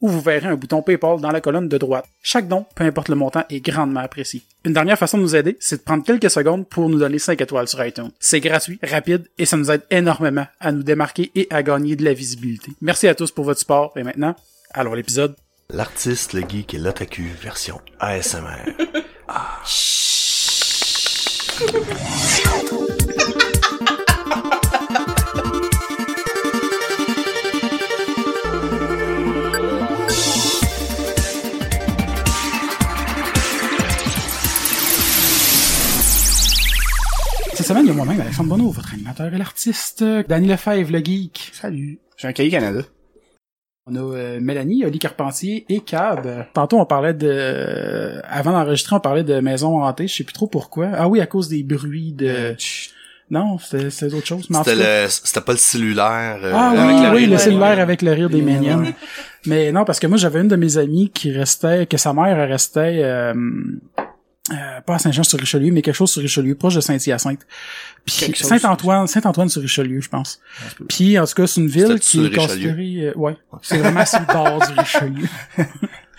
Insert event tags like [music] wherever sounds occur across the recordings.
où vous verrez un bouton PayPal dans la colonne de droite. Chaque don, peu importe le montant, est grandement apprécié. Une dernière façon de nous aider, c'est de prendre quelques secondes pour nous donner 5 étoiles sur iTunes. C'est gratuit, rapide et ça nous aide énormément à nous démarquer et à gagner de la visibilité. Merci à tous pour votre support et maintenant, allons à l'épisode. L'artiste, le geek et l'otaku version ASMR. [laughs] Ah. [laughs] semaine, il y a moi-même, Alexandre Bonneau, votre animateur et l'artiste, Danny Lefebvre, le geek. Salut. J'ai un cahier Canada. On a euh, Mélanie, Oli Carpentier et Cab. Tantôt, on parlait de... euh, avant d'enregistrer, on parlait de maisons hantées. Je sais plus trop pourquoi. Ah oui, à cause des bruits de... Non, c'était c'était autre chose. Mais en C'était le, c'était pas le cellulaire. euh, Ah avec oui, la oui, rire. le cellulaire ouais. avec le rire des ouais. Mais non, parce que moi, j'avais une de mes amies qui restait, que sa mère restait, euh, pas à Saint-Jean-sur-Richelieu, mais quelque chose sur Richelieu, proche de Saint-Hyacinthe. Puis Saint-Antoine, Saint-Antoine sur Richelieu, je pense. Puis en tout cas, c'est une ville qui est considérée, euh, ouais, c'est vraiment sur le bord du Richelieu. [laughs]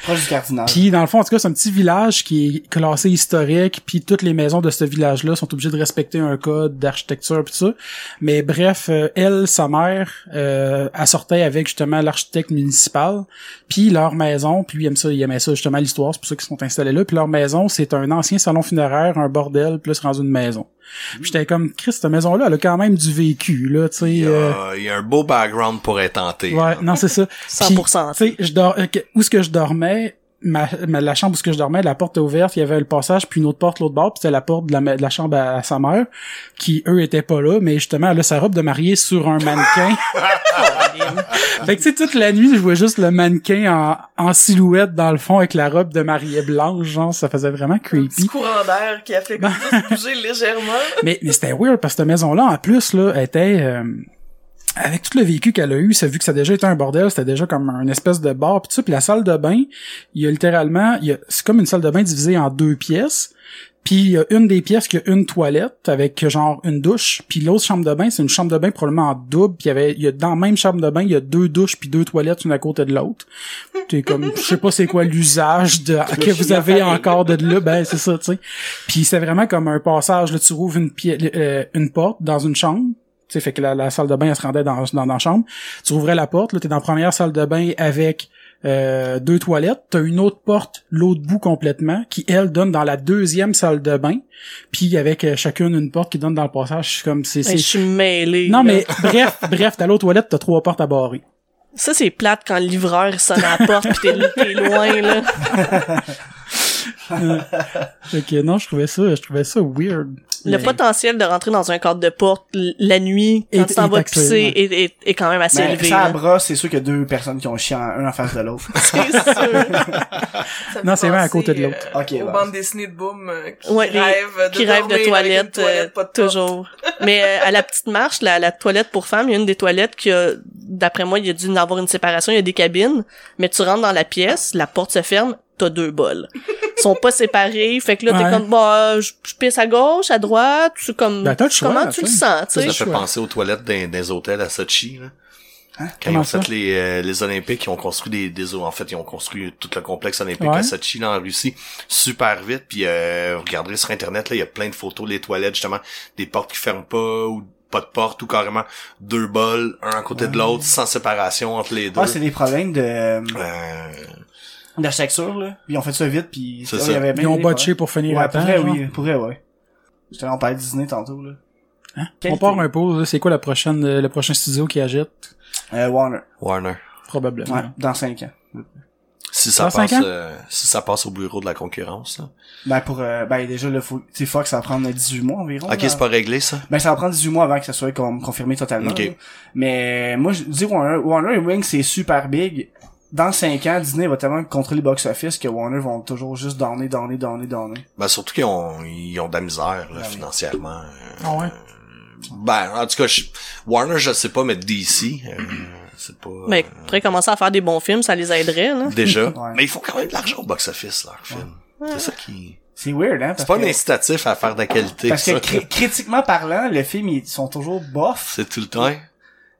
Proche du cardinal. Puis dans le fond, en tout cas, c'est un petit village qui est classé historique, puis toutes les maisons de ce village-là sont obligées de respecter un code d'architecture pis tout ça. Mais bref, euh, elle, sa mère, euh, elle sortait avec justement l'architecte municipal, puis leur maison, puis lui il aime ça, il aimait ça justement l'histoire, c'est pour ça qu'ils sont installés là. Puis leur maison, c'est un ancien salon funéraire, un bordel, plus rendu une maison. Puis j'étais comme, Chris, cette maison-là, elle a quand même du vécu, là, tu sais. Il y, euh, a, il y a un beau background pour être tenté. Ouais, non, c'est ça. 100%. Puis, Tu sais, je dors, euh, où est-ce que je dormais, ma, ma- la chambre où est-ce que je dormais, la porte était ouverte, il y avait le passage, puis une autre porte l'autre bord, puis c'était la porte de la, de la chambre à, à sa mère, qui eux étaient pas là, mais justement, elle a sa robe de mariée sur un mannequin. [laughs] [laughs] fait que tu sais, toute la nuit, je voyais juste le mannequin en, en silhouette dans le fond avec la robe de mariée blanche, genre, ça faisait vraiment Petit creepy. courant d'air qui a fait bouger [laughs] légèrement. Mais, mais c'était weird parce que cette maison-là, en plus, là, était euh, avec tout le vécu qu'elle a eu, ça vu que ça a déjà été un bordel, c'était déjà comme une espèce de bar pis tout ça, puis la salle de bain, il y a littéralement, il y a, c'est comme une salle de bain divisée en deux pièces. Puis il y a une des pièces qui a une toilette avec genre une douche, puis l'autre chambre de bain, c'est une chambre de bain probablement en double, puis il y avait il y a dans la même chambre de bain, il y a deux douches puis deux toilettes une à côté de l'autre. T'es comme je sais pas c'est quoi l'usage de [laughs] que vous avez encore de là, ben c'est ça, tu sais. Puis c'est vraiment comme un passage là tu rouvres une pièce une porte dans une chambre tu sais, fait que la, la salle de bain, elle se rendait dans, dans, dans la chambre. Tu rouvrais la porte, là, t'es dans la première salle de bain avec euh, deux toilettes. T'as une autre porte, l'autre bout complètement, qui, elle, donne dans la deuxième salle de bain. Puis avec euh, chacune une porte qui donne dans le passage. C'est comme, c'est... Je suis mêlé. Non, là. mais bref, [laughs] bref, t'as l'autre toilette, t'as trois portes à barrer. Ça, c'est plate quand le livreur sonne à la porte pis t'es loin, là. [laughs] [laughs] Fait que non, je trouvais ça, je trouvais ça weird. Le Mais- potentiel de rentrer dans un cadre de porte la nuit, quand tu t'en vas pisser, ouais. est, est, est quand même assez Mais élevé. ça à bras, c'est sûr qu'il y a deux personnes qui ont chié en- un en face de l'autre. [laughs] C'est sûr. [laughs] Non, c'est vrai, à côté de l'autre. euh, Ok, aux bandes dessinées de Boom euh, qui Ouais, rêvent de qui rêve de dormir avec une toilette, toilette euh, pas de toujours. Mais euh, à la petite marche, la, la toilette pour femmes, il y a une des toilettes qui a, d'après moi, il y a dû y avoir une séparation, il y a des cabines, mais tu rentres dans la pièce, la porte se ferme, t'as deux bols. Ils sont pas séparés, fait que là, Ouais. t'es comme, bah, je, je pisse à gauche, à droite, tu comme, Ben, choix, comment tu le sens, tu Ça, sais? ça fait choix. penser aux toilettes des, des hôtels à Sochi, là. Quand ils ont ça? fait les, euh, les Olympiques, ils ont construit des, des en fait, ils ont construit tout le complexe olympique Ouais. à Sochi, là, en Russie, super vite, puis euh, vous regarderez sur Internet, là, il y a plein de photos des toilettes, justement, des portes qui ferment pas, ou pas de porte, ou carrément deux bols, un à côté de l'autre, sans séparation entre les deux. Ouais, c'est des problèmes de Euh, d'architecture, là. Ils ont fait ça vite, puis ça. il y avait Ils ont botché pour finir Ouais, à pour temps. vrai, genre. oui. Pour vrai, ouais. J'étais on parlait de Disney tantôt, là. Hein? On part un peu, là. c'est quoi la prochaine, euh, le prochain studio qui agite? Euh, Warner. Warner. Probablement. Ouais, dans 5 ans. Si ça passe, euh, si ça passe au bureau de la concurrence, là. Ben, pour, euh, ben, déjà, là, faut, tu sais, Fox, ça va prendre 18 mois environ. Ok, c'est pas réglé, ça? Ben, ça va prendre 18 mois avant que ça soit confirmé totalement. Ok. là. Mais, moi, je dis Warner, Warner et Wing, c'est super big. Dans 5 ans, Disney va tellement contrôler le box-office que Warner vont toujours juste donner, donner, donner, donner. Ben, surtout qu'ils ont, ils ont de la misère, là, financièrement. Euh, Ah ouais? Ben, en tout cas, je- Warner, je sais pas, mais DC, euh, c'est pas... Mais euh, pourrait commencer à faire des bons films, ça les aiderait, là. déjà. [laughs] Ouais. Mais ils font quand même de l'argent au box-office, leurs films. C'est ça qui... C'est weird, hein? C'est pas que- un incitatif à faire de la qualité. Parce que ça. cri- critiquement parlant, les films, ils sont toujours bof. C'est tout le temps.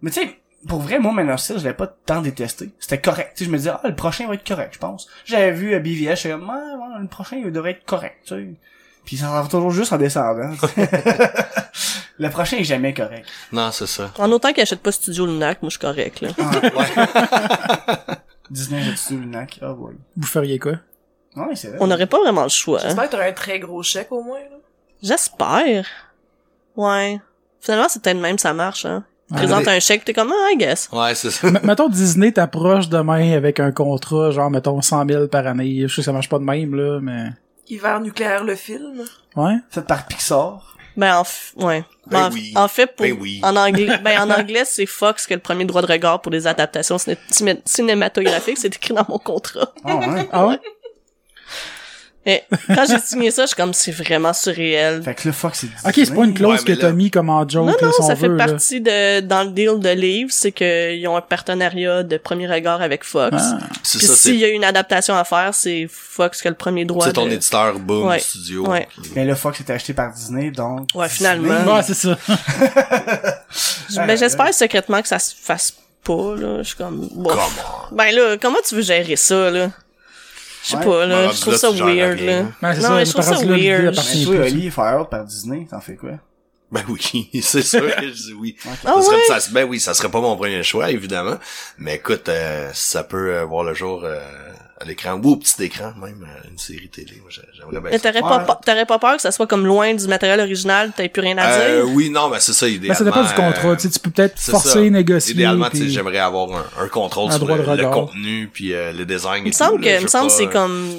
Mais tu sais, pour vrai, moi, Man of Steel, je l'avais pas tant détesté. C'était correct. Tu sais, je me disais, ah, le prochain va être correct, je pense. J'avais vu euh, BVS, j'étais comme, ah, ouais, le prochain, il devrait être correct, tu sais. Puis ça va toujours juste en descendant. [laughs] le prochain est jamais correct. Non, c'est ça. En autant qu'ils achètent pas Studio Lunac, moi je suis correct, là. [laughs] Disney, j'ai tué le nac. Oh boy. Vous feriez quoi? Ouais, c'est vrai. On n'aurait pas vraiment le choix. hein. J'espère que t'auras un très gros chèque au moins, là. J'espère. Ouais. Finalement, c'est peut-être même ça marche, hein. Tu Ouais. présentes un chèque, t'es comme, ah, I guess. Ouais, c'est ça. M- mettons Disney t'approche demain avec un contrat, genre mettons 100 000 par année. Je sais que ça marche pas de même, là, mais... Hiver nucléaire, le film. Ouais? Fait par Pixar. Ben, en, f- ouais. Ben en, oui. en fait, pour, Ben oui. en anglais, ben, en anglais, c'est Fox qui a le premier droit de regard pour des adaptations ciné- ciné- cinématographiques. C'est écrit dans mon contrat. Ah ouais. Ah [laughs] ouais? Et quand j'ai signé ça, je suis comme, c'est vraiment surréel. fait que là, fuck, c'est. Ok, c'est pas une clause Ouais, mais que t'as là- mis comme en joke, Non, là, non, ça fait veut, là. partie de, dans le deal de livre, c'est qu'ils ont un partenariat de premier regard avec Fox. Ah. C'est Puis s'il y a une adaptation à faire, c'est Fox qui a le premier droit. c'est ton de- éditeur Boom Ouais. Studio. Ouais. Mais là, Fox était acheté par Disney, donc. Ouais, finalement. Ouais, c'est ça. [laughs] Ben, j'espère secrètement que ça se fasse pas, là. Je suis comme, bon. Come on. Ben là, comment tu veux gérer ça, là? Je sais Ouais. pas, là. Je trouve là, ça weird, là. non, ça, mais je trouve ça weird. Mais toi. Oli, Fire Out par Disney, t'en fais quoi? [laughs] Ben oui, [laughs] c'est sûr que je dis oui. Ah ça serait, ouais? ça- ben oui, ça serait pas mon premier choix, évidemment. Mais écoute, euh, ça peut euh, voir le jour euh, à l'écran ou au petit écran, même euh, une série télé. J'aimerais bien Mais t'aurais pas, t'aurais pas peur que ça soit comme loin du matériel original, t'aies plus rien à Euh, dire? oui, non, mais c'est ça, idéalement. ça dépend du contrat. euh, Tu sais, tu peux peut-être forcer, ça. négocier. Idéalement, tu sais, puis- j'aimerais avoir un, un contrôle Un sur droit le, le contenu puis euh, le design. Il et me semble tout, que, il me semble c'est euh, comme,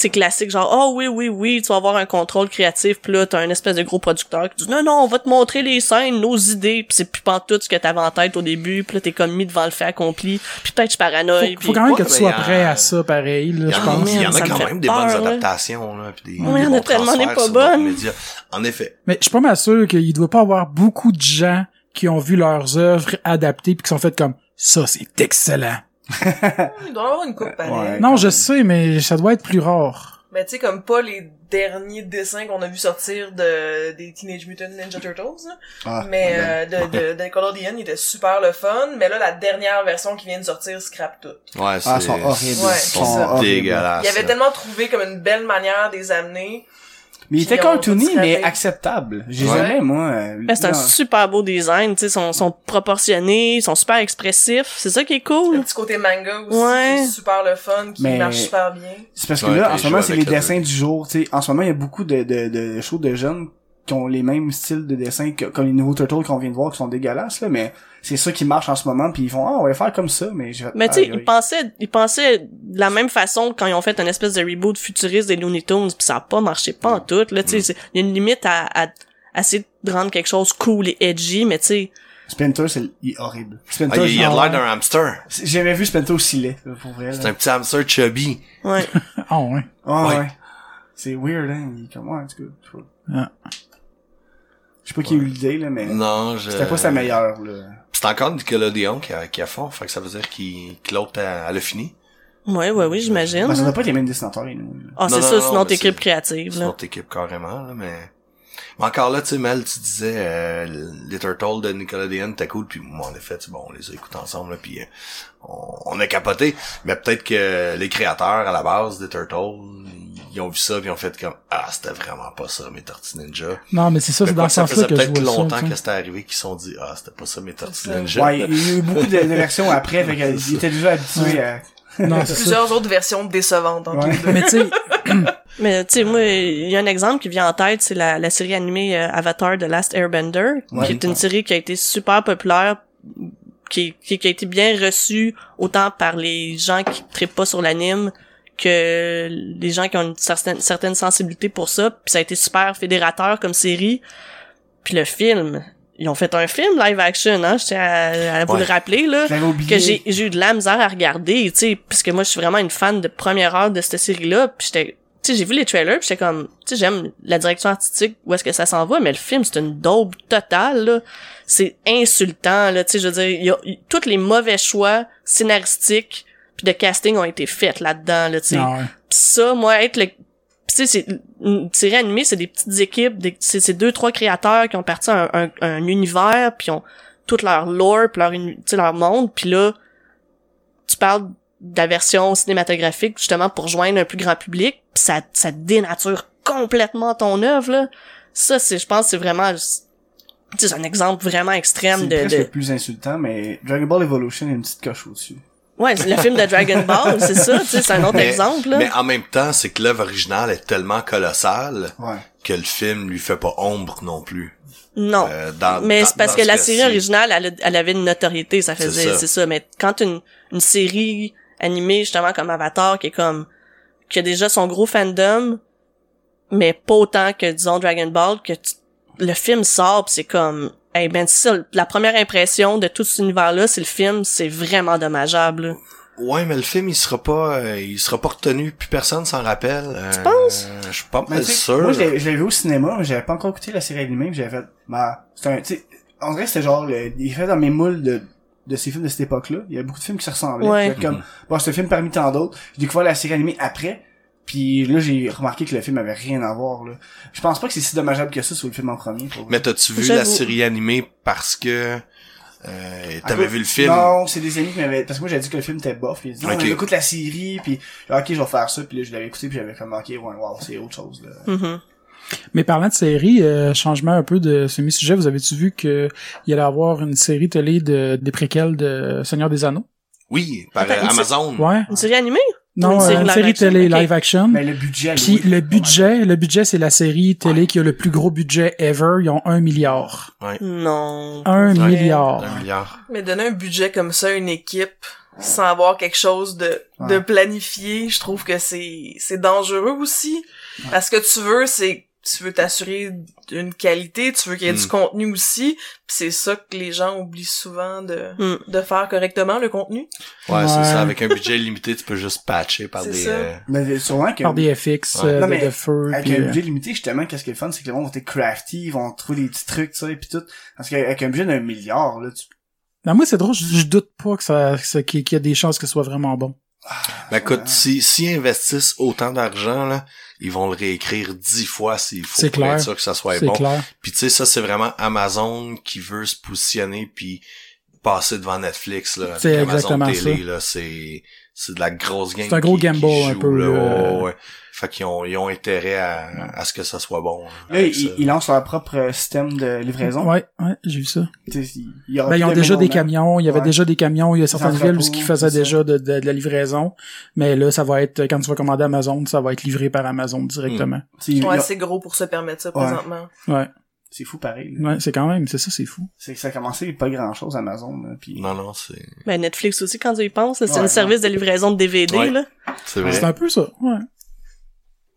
c'est classique, genre, oh oui, oui, oui, tu vas avoir un contrôle créatif, pis là, t'as un espèce de gros producteur qui dit, non, non, on va te montrer les scènes, nos idées, pis c'est plus pantoute ce que t'avais en tête au début, pis là, t'es comme mis devant le fait accompli, puis peut-être je paranoïe, Faut, puis faut quand même que tu sois prêt à ça, pareil, là, Il y je en a, pense. il y en a quand même des peur, bonnes adaptations, là, puis des, en a bons tellement des transferts pas médias. En effet. Mais je suis pas mal sûr qu'il doit pas avoir beaucoup de gens qui ont vu leurs œuvres adaptées puis qui sont faites comme ça, c'est excellent. Il doit y avoir une coupe pareil. Ouais. Non, je sais, mais ça doit être plus rare. Mais tu sais, comme pas les derniers dessins qu'on a vu sortir de des Teenage Mutant Ninja Turtles, là. Ah, mais euh, de, de, de Color the End, il était super le fun, mais là, la dernière version qui vient de sortir scrape tout. Ouais, c'est... Ah, sont horribles. Ouais, sont dégueulasses. Il avait tellement trouvé comme une belle manière de les amener. Mais il était cartoony, mais acceptable. J'ai Ouais. jamais, moi... euh, Ben, c'est un super beau design, tu sais, sont, sont proportionnés, ils sont super expressifs, c'est ça qui est Le cool. petit côté manga aussi, Ouais. qui est super le fun, qui Mais- marche super bien. C'est parce que Ouais, là, en ce moment, c'est les le dessins du jour. Tu sais, en ce moment, il y a beaucoup de, de, de shows de jeunes qui ont les mêmes styles de dessin que, comme les nouveaux Turtles qu'on vient de voir qui sont dégueulasses, là, mais c'est ça qui marche en ce moment, puis ils font, ah, on va faire comme ça, mais je Mais tu sais, ils pensaient, ils pensaient de la même façon quand ils ont fait une espèce de reboot futuriste des Looney Tunes, pis ça a pas marché pas en tout. Là, tu sais, c'est- il y a une limite à, à, à essayer de rendre quelque chose cool et edgy, mais tu sais, Splinter, c'est il est horrible. Ah, il y a l'air d'un hamster. j'ai jamais vu Splinter aussi laid, là, pour vrai. C'est un petit hamster chubby. ouais. [laughs] Ah ouais. Ah, Ouais. ouais. C'est weird, hein. Il est comme, ouais, en tout cas. Ah. Je sais pas qui a eu l'idée, là, mais Non, je... c'était pas sa meilleure, là. C'est encore Nickelodeon qui a, qui a fond, fait que ça veut dire qu'il, que l'autre, a- elle a fini. Ouais, ouais, oui, j'imagine. Ben, ça doit pas les mêmes dessinateurs, et nous. là. Ah, c'est ça, non, non, sinon t'es équipe créative, C'est là. notre équipe carrément, là, mais... Mais encore là, tu sais, Mel, tu disais, euh, les Turtles de Nickelodeon, t'as cool, puis moi, en effet, tu sais, bon, on les a écoutés ensemble, là, puis euh, on, on a capoté. Mais peut-être que les créateurs, à la base des Turtles, ils ont vu ça, puis ils ont fait comme, ah, c'était vraiment pas ça, mes Tortues Ninja. Non, mais c'est ça, c'est dans que ce ça sens-là faisait que je peut-être vois longtemps ça. que c'était arrivé qu'ils se sont dit, ah, c'était pas ça, mes Tortues ça. Ninja. Ouais, il y a eu beaucoup de, de versions après, fait qu'ils [laughs] étaient déjà habitués à... Non, ça. Plusieurs autres versions décevantes entre Ouais. les deux. Mais tu sais, [clears throat] Mais tu sais, moi, il y a un exemple qui vient en tête, c'est la, la série animée euh, Avatar The Last Airbender, Ouais. qui est une série qui a été super populaire, qui, qui, qui a été bien reçue autant par les gens qui trippent pas sur l'anime que les gens qui ont une certaine, certaine sensibilité pour ça. Puis ça a été super fédérateur comme série. Puis le film, ils ont fait un film live action, hein, je tiens à, à vous Ouais. le rappeler, là. Que j'ai, j'ai eu de la misère à regarder, tu sais, parce que moi, je suis vraiment une fan de première heure de cette série-là, puis j'étais, tu sais, j'ai vu les trailers, puis j'étais comme, tu sais, j'aime la direction artistique, où est-ce que ça s'en va, mais le film, c'est une daube totale, là. C'est insultant, là, tu sais, je veux dire, il y a, tous les mauvais choix scénaristiques puis de casting ont été faits là-dedans, là, tu sais. Ah ouais. Ça, moi, être le... Tu sais, c'est une série animée, c'est des petites équipes, des... c'est c'est deux, trois créateurs qui ont parti un, un, un univers, puis ont tout leur lore, puis leur, leur monde, puis là, tu parles de la version cinématographique, justement, pour joindre un plus grand public, pis ça, ça dénature complètement ton œuvre, là. Ça, c'est, je pense, c'est vraiment... Tu sais, c'est un exemple vraiment extrême C'est de... de... le plus insultant, mais Dragon Ball Evolution, a une petite coche au-dessus. Ouais, c'est le film de Dragon [laughs] Ball, c'est ça, tu sais, c'est un autre Mais- exemple, là. Mais en même temps, c'est que l'œuvre originale est tellement colossale Ouais. que le film lui fait pas ombre non plus. Non. Euh, dans- mais dans- c'est parce que ce la cas-ci. série originale, elle, a- elle avait une notoriété, ça C'est faisait, ça. c'est ça. Mais quand une, une série animée, justement, comme Avatar, qui est comme, qui a déjà son gros fandom, mais pas autant que, disons, Dragon Ball, que tu- le film sort pis c'est comme, hey ben, c'est ça, la première impression de tout cet univers-là, c'est le film, c'est vraiment dommageable. là. Ouais, mais le film, il sera pas, euh, il sera pas retenu, puis personne s'en rappelle. Euh, Tu penses? Je suis pas mal sûr. Moi, je l'ai vu au cinéma, mais j'avais pas encore écouté la série animée, puis j'avais fait, bah, c'est un, tu sais, en vrai, c'était genre, le, il est fait dans mes moules de, de ces films de cette époque-là. Il y a beaucoup de films qui se ressemblaient. Ouais. Comme, bon, c'est un film parmi tant d'autres. J'ai découvert la série animée après, puis là, j'ai remarqué que le film avait rien à voir, là. Je pense pas que c'est si dommageable que ça sur le film en premier. Pour Mais t'as-tu vu la série animée parce que euh, t'avais vu le film? Non, c'est des amis qui m'avaient, parce que moi, j'avais dit que le film était bof, puis ils disaient, non, Ok. mais écoute la série, puis, ok, je vais faire ça, puis là, je l'avais écouté, puis j'avais comme, ok, ouais, wow, c'est autre chose, là. Mhm. Mais parlant de série, euh, changement un peu de semi-sujet, vous avez-tu vu que il allait avoir une série télé de, des préquels de Seigneur des Anneaux? Oui, par Attends, une Amazon. Ouais. Une série animée? Non, une euh, série une live série action, télé live action. Mais le budget, Puis oui, le budget, le budget, c'est la série télé qui a le plus gros budget ever. Ils ont un milliard. Non. Un Ouais. milliard. Un milliard. Mais donner un budget comme ça à une équipe sans avoir quelque chose de, de Ouais. planifié, je trouve que c'est, c'est dangereux aussi. Parce que tu veux, c'est, tu veux t'assurer d'une qualité, tu veux qu'il y ait du Mm. contenu aussi, pis c'est ça que les gens oublient souvent de, Mm. de faire correctement, le contenu. Ouais, Ouais. c'est ça. Avec un budget [laughs] limité, tu peux juste patcher par des... ça. euh, Mais que, Par des FX, Ouais. euh, Non, de, mais de feu. avec puis, un euh, budget limité, justement, qu'est-ce qui est le fun, c'est que les gens vont être crafty, ils vont trouver des petits trucs, ça, et puis tout. Parce qu'avec un budget d'un milliard, là, tu... Ben, moi, c'est drôle, je, je doute pas que ça, que ça- qu'il y a des chances que ce soit vraiment bon. Ben écoute, si, s'ils investissent autant d'argent, là, ils vont le réécrire dix fois s'il faut pour clair. être sûr que ça soit c'est bon. clair. Puis tu sais, ça c'est vraiment Amazon qui veut se positionner puis passer devant Netflix là. Avec Amazon exactement Télé, là, c'est c'est de la grosse game. C'est un gros gamble, un peu, là. Ouais, ouais. Fait qu'ils ont ils ont intérêt à, à ce que ça soit bon. hein, Là, ils, ils lancent leur propre euh, système de livraison. Ouais, ouais, j'ai vu ça. Il y Ben, ils ont déjà des middleman. camions, il y avait Ouais. déjà des camions, il y a certaines villes où ce qu'ils faisaient déjà de, de, de la livraison, mais là, ça va être, quand tu vas commander Amazon, ça va être livré par Amazon directement. Tu sais, il- Ouais, il- c'est gros pour se permettre ça Ouais. présentement. Ouais, C'est fou pareil. là. ouais, c'est quand même, c'est ça, c'est fou. C'est que ça a commencé avec pas grand chose Amazon, là. Non non, c'est Ben, Netflix aussi, quand tu y penses, c'est Ouais, un service de livraison de DVD, Ouais. là. c'est vrai. C'est un peu ça, ouais.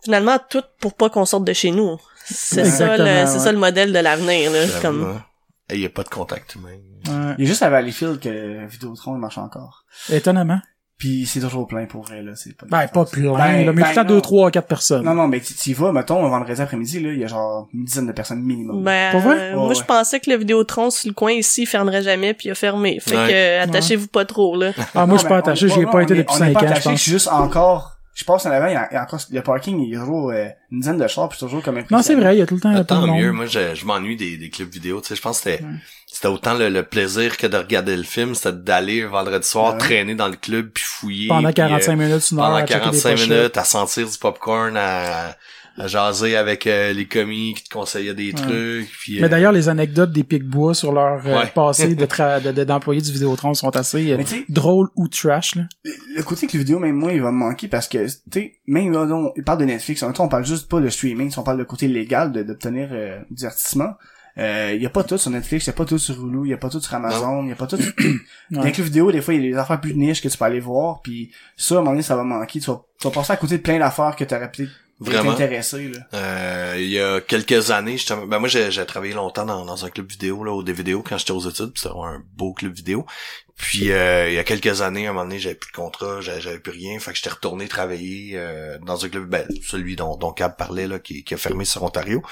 Finalement, tout pour pas qu'on sorte de chez nous. C'est ça, le, ouais. ça le modèle de l'avenir, Comme... hein. Et il y a pas de contact humain. ouais. Il y a juste à Valleyfield que Vidéotron il marche encore. Étonnamment. Puis c'est toujours plein pour vrai, là. C'est pas Ben, pas plein, Ben, là, mais ben, tout deux, trois, quatre personnes. Non, non, mais tu tu y vas, mettons, un vendredi après-midi, là, il y a genre une dizaine de personnes minimum. Ben, Pour vrai? euh, moi, Ouais, je pensais que le Vidéotron sur le coin ici fermerait jamais, puis il a fermé. Fait Ouais. que, euh, attachez-vous pas trop, là. Ah, moi, Non, je suis pas attaché, j'y ai pas été depuis cinq ans, je attaché, pense. Je suis juste encore, je passe en avant, il y a, il y a encore, le parking, il y a toujours euh, une dizaine de chars, puis c'est toujours comme un Non, c'est vrai, il y a tout le temps de Tant monde. mieux, moi je, je m'ennuie des, des clips vidéo, tu sais, je pense que c'était Ouais. c'était autant le, le plaisir que de regarder le film, c'était d'aller un vendredi soir Ouais. traîner dans le club puis fouiller Pendant puis, 45 euh, minutes, une heure, pendant à checker des 45 pochettes. minutes à sentir du popcorn à, à jaser avec euh, les commis qui te conseillaient des trucs puis Mais euh, d'ailleurs, les anecdotes des Pic-Bois sur leur euh, Ouais. passé de [laughs] tra- de- de- d'employés du Vidéotron sont assez euh, Mais tu sais, drôles ou trash, là. le côté que le vidéo, même moi, il va me manquer parce que, tu sais, même là, on, il parle de Netflix, en même temps, on parle juste pas de streaming, si on parle de côté légal de- d'obtenir euh, du divertissement. Euh, y a pas tout sur Netflix, y a pas tout sur Hulu, y a pas tout sur Amazon, y a pas tout sur... [clears throat] Avec le vidéo, des fois, il y a des affaires plus niches que tu peux aller voir, puis ça, à un moment donné, ça va manquer. Tu vas, tu vas passer à côté de plein d'affaires que t'aurais peut-être Vraiment. intéressé, là. Euh, il y a quelques années, justement, ben moi j'ai j'ai travaillé longtemps dans, dans un club vidéo, là, au des vidéos quand j'étais aux études, puis c'était un beau club vidéo. Puis euh, il y a quelques années, à un moment donné, j'avais plus de contrat, j'avais j'avais plus rien, fait que j'étais retourné travailler euh, dans un club, ben, celui dont, dont Cab parlait, là, qui, qui a fermé sur Ontario.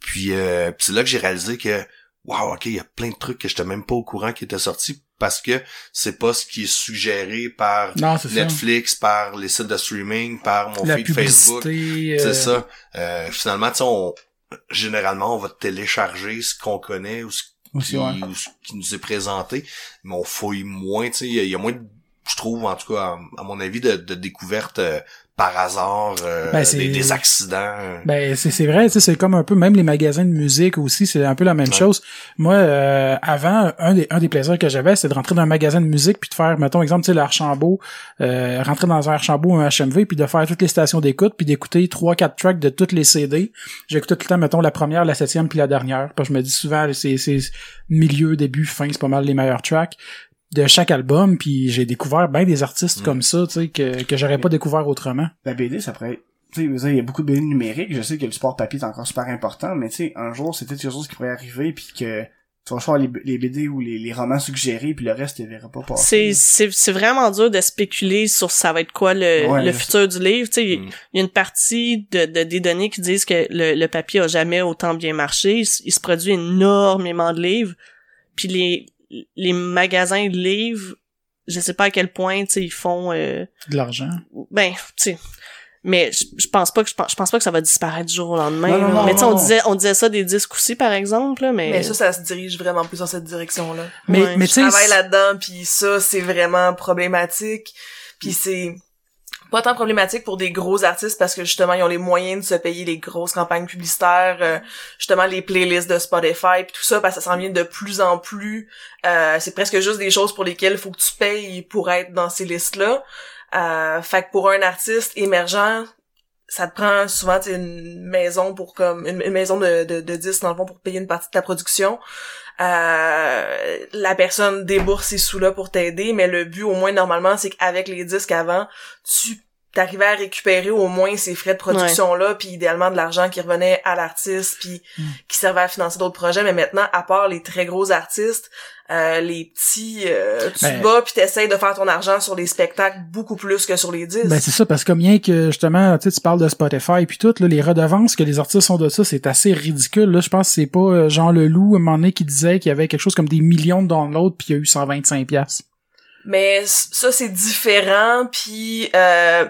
Puis, euh, puis c'est là que j'ai réalisé que Wow, ok, il y a plein de trucs que j'étais même pas au courant qui étaient sortis parce que c'est pas ce qui est suggéré par Non, c'est ça. Netflix, par les sites de streaming, par mon La feed Facebook. publicité. euh, C'est ça. Euh, finalement, tu sais, on, généralement, on va télécharger ce qu'on connaît ou ce Aussi, qui, ouais. ou ce qui nous est présenté, mais on fouille moins, tu sais, il y, a- il y a moins, de- je trouve, en tout cas, à, à mon avis, de, de découvertes euh, par hasard, euh, Ben, c'est- des, des accidents. Ben c'est c'est vrai, tu sais, c'est comme un peu même les magasins de musique aussi, c'est un peu la même Ouais. chose. Moi, euh, avant, un des un des plaisirs que j'avais, c'est de rentrer dans un magasin de musique puis de faire, mettons exemple, tu sais, l'Archambault, euh, rentrer dans un Archambault, un HMV, puis de faire toutes les stations d'écoute, puis d'écouter trois, quatre tracks de toutes les CD. J'écoutais tout le temps, mettons la première, la septième, puis la dernière. Parce que je me dis souvent, c'est c'est milieu, début, fin, c'est pas mal les meilleurs tracks de chaque album puis j'ai découvert bien des artistes Mm. comme ça tu sais que que j'aurais pas découvert autrement La BD, ça pourrait être- tu sais, il y a beaucoup de BD numériques, je sais que le support papier est encore super important, mais tu sais, un jour, c'est peut-être quelque chose qui pourrait arriver, puis que tu vas voir les, les BD ou les, les romans suggérés, puis le reste, tu verras pas passer. C'est, c'est, c'est vraiment dur de spéculer sur ça va être quoi le, Ouais, le futur du livre. Tu sais, il Mm. il y a une partie de, de- des données qui disent que le, le papier a jamais autant bien marché. Il, il se produit énormément de livres. Puis les, les magasins de livres, je sais pas à quel point, tu sais, ils font... euh, de l'argent ben, tu sais... Mais je, je pense pas que je pense, je pense pas que ça va disparaître du jour au lendemain. Non, non, là. non, mais tu sais, on disait on disait ça des disques aussi par exemple là, mais, Mais ça, ça se dirige vraiment plus dans cette direction-là. mais Ouais, mais tu sais travaille là-dedans, puis ça, c'est vraiment problématique. Puis c'est pas tant problématique pour des gros artistes parce que justement, ils ont les moyens de se payer les grosses campagnes publicitaires, euh, justement les playlists de Spotify, puis tout ça, parce que ça s'en vient de plus en plus. Euh, c'est presque juste des choses pour lesquelles il faut que tu payes pour être dans ces listes-là. Euh, fait que pour un artiste émergent, ça te prend souvent une maison pour comme une, maison de, de, de disques dans le fond pour payer une partie de ta production. Euh, la personne débourse ces sous-là pour t'aider, mais le but au moins normalement c'est qu'avec les disques avant, tu t'arrivais à récupérer au moins ces frais de production là, puis idéalement de l'argent qui revenait à l'artiste, puis Mm. qui servait à financer d'autres projets. Mais maintenant, à part les très gros artistes, euh, les petits, euh, tu Ben- te bats puis t'essayes de faire ton argent sur les spectacles beaucoup plus que sur les disques. Ben c'est ça parce que bien que justement tu sais tu parles de Spotify puis tout là, les redevances que les artistes ont de ça c'est assez ridicule là je pense que c'est pas euh, Jean Leloup à un moment donné qui disait qu'il y avait quelque chose comme des millions de downloads puis il y a eu 125 pièces. Mais ça, c'est différent, puis euh,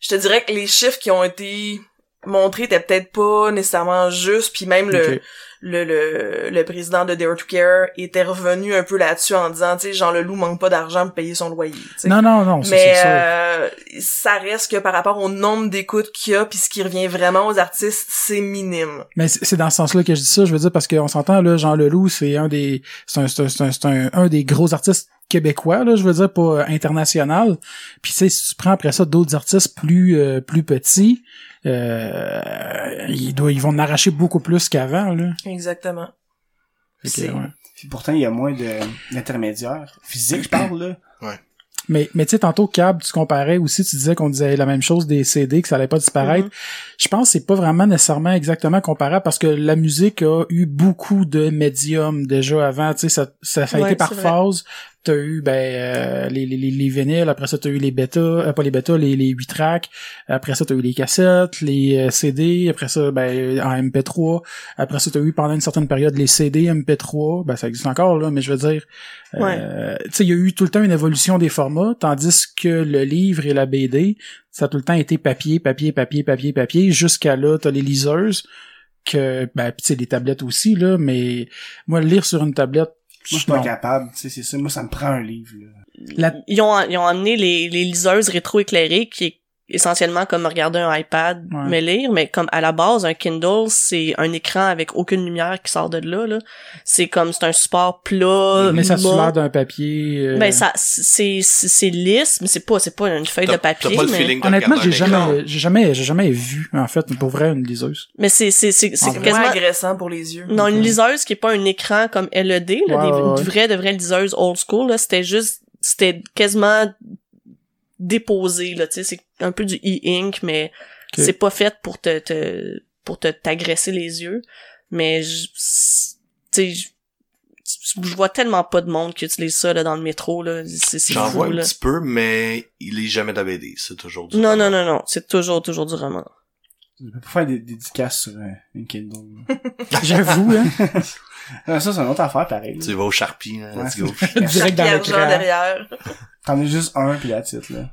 je te dirais que les chiffres qui ont été montrés étaient peut-être pas nécessairement justes, puis même le, le, le, le président de Dare to Care était revenu un peu là-dessus en disant, tu sais, Jean Leloup manque pas d'argent pour payer son loyer. Non non non Mais c'est ça. euh, ça reste que par rapport au nombre d'écoutes qu'il y a, puis ce qui revient vraiment aux artistes, c'est minime. Mais c'est dans ce sens-là que je dis ça, je veux dire parce qu'on s'entend là Jean Leloup, c'est un des c'est un, c'est un, c'est un, un, des gros artistes québécois là, je veux dire pas international. Puis tu sais si tu prends après ça d'autres artistes plus euh, plus petits, euh, ils doivent ils vont en arracher beaucoup plus qu'avant là. Exactement. Ouais. Puis pourtant, il y a moins de d'intermédiaires. Physique, je parle, là. Mais, mais tu sais, tantôt, Cab, tu comparais aussi, tu disais qu'on disait la même chose des CD, que ça allait pas disparaître. Mhm. Je pense que c'est pas vraiment nécessairement exactement comparable parce que la musique a eu beaucoup de médiums déjà avant, tu sais, ça, ça, a Ouais, été par phase. T'as eu, ben, euh, les, les, les, les vinyles, après ça, t'as eu les bêtas, euh, pas les bêtas, les, les 8 tracks, après ça, t'as eu les cassettes, les euh, CD, après ça, ben, en MP3, après ça, t'as eu pendant une certaine période les CD MP3, ben, ça existe encore, là, mais je veux dire, euh, tu sais, il y a eu tout le temps une évolution des formats, tandis que le livre et la BD, ça a tout le temps été papier, papier, papier, papier, papier, jusqu'à là, t'as les liseuses, que, ben, tu sais, les tablettes aussi, là, mais moi, lire sur une tablette, je suis pas capable. Tu sais, c'est ça. Moi, ça me prend un livre, là. La- ils ont ils ont amené les les liseuses rétroéclairées qui essentiellement comme regarder un iPad Ouais. mais lire mais comme à la base un Kindle c'est un écran avec aucune lumière qui sort de là là c'est comme c'est un support plat mais ça l'air d'un papier. euh, ben ça c'est c'est lisse mais c'est pas c'est pas une feuille de papier pas le mais feeling de Honnêtement, j'ai jamais, j'ai jamais, j'ai jamais vu, en fait, pour vrai, une liseuse. mais c'est c'est c'est c'est C'est quasiment agressant pour les yeux. non une liseuse qui est pas un écran comme LED là, Ouais, des une vraie de vraie liseuse old school là c'était juste c'était quasiment déposé là tu sais c'est un peu du e-ink mais C'est pas fait pour te, te pour te t'agresser les yeux, mais je tu sais je- je vois tellement pas de monde qui utilise ça là, dans le métro là, c'est c'est J'en vois un là. petit peu, mais il est jamais de la BD. C'est toujours du Non roman. non non non, c'est toujours toujours du roman. Je peux pas faire des des dédicaces sur euh, une Kindle. [laughs] J'avoue, hein. [laughs] Ah, ça, c'est une autre affaire, pareil. Tu vas au Sharpie, hein, let's go. [laughs] Direct dans l'écran. derrière. T'en as juste un, pis la titre, là.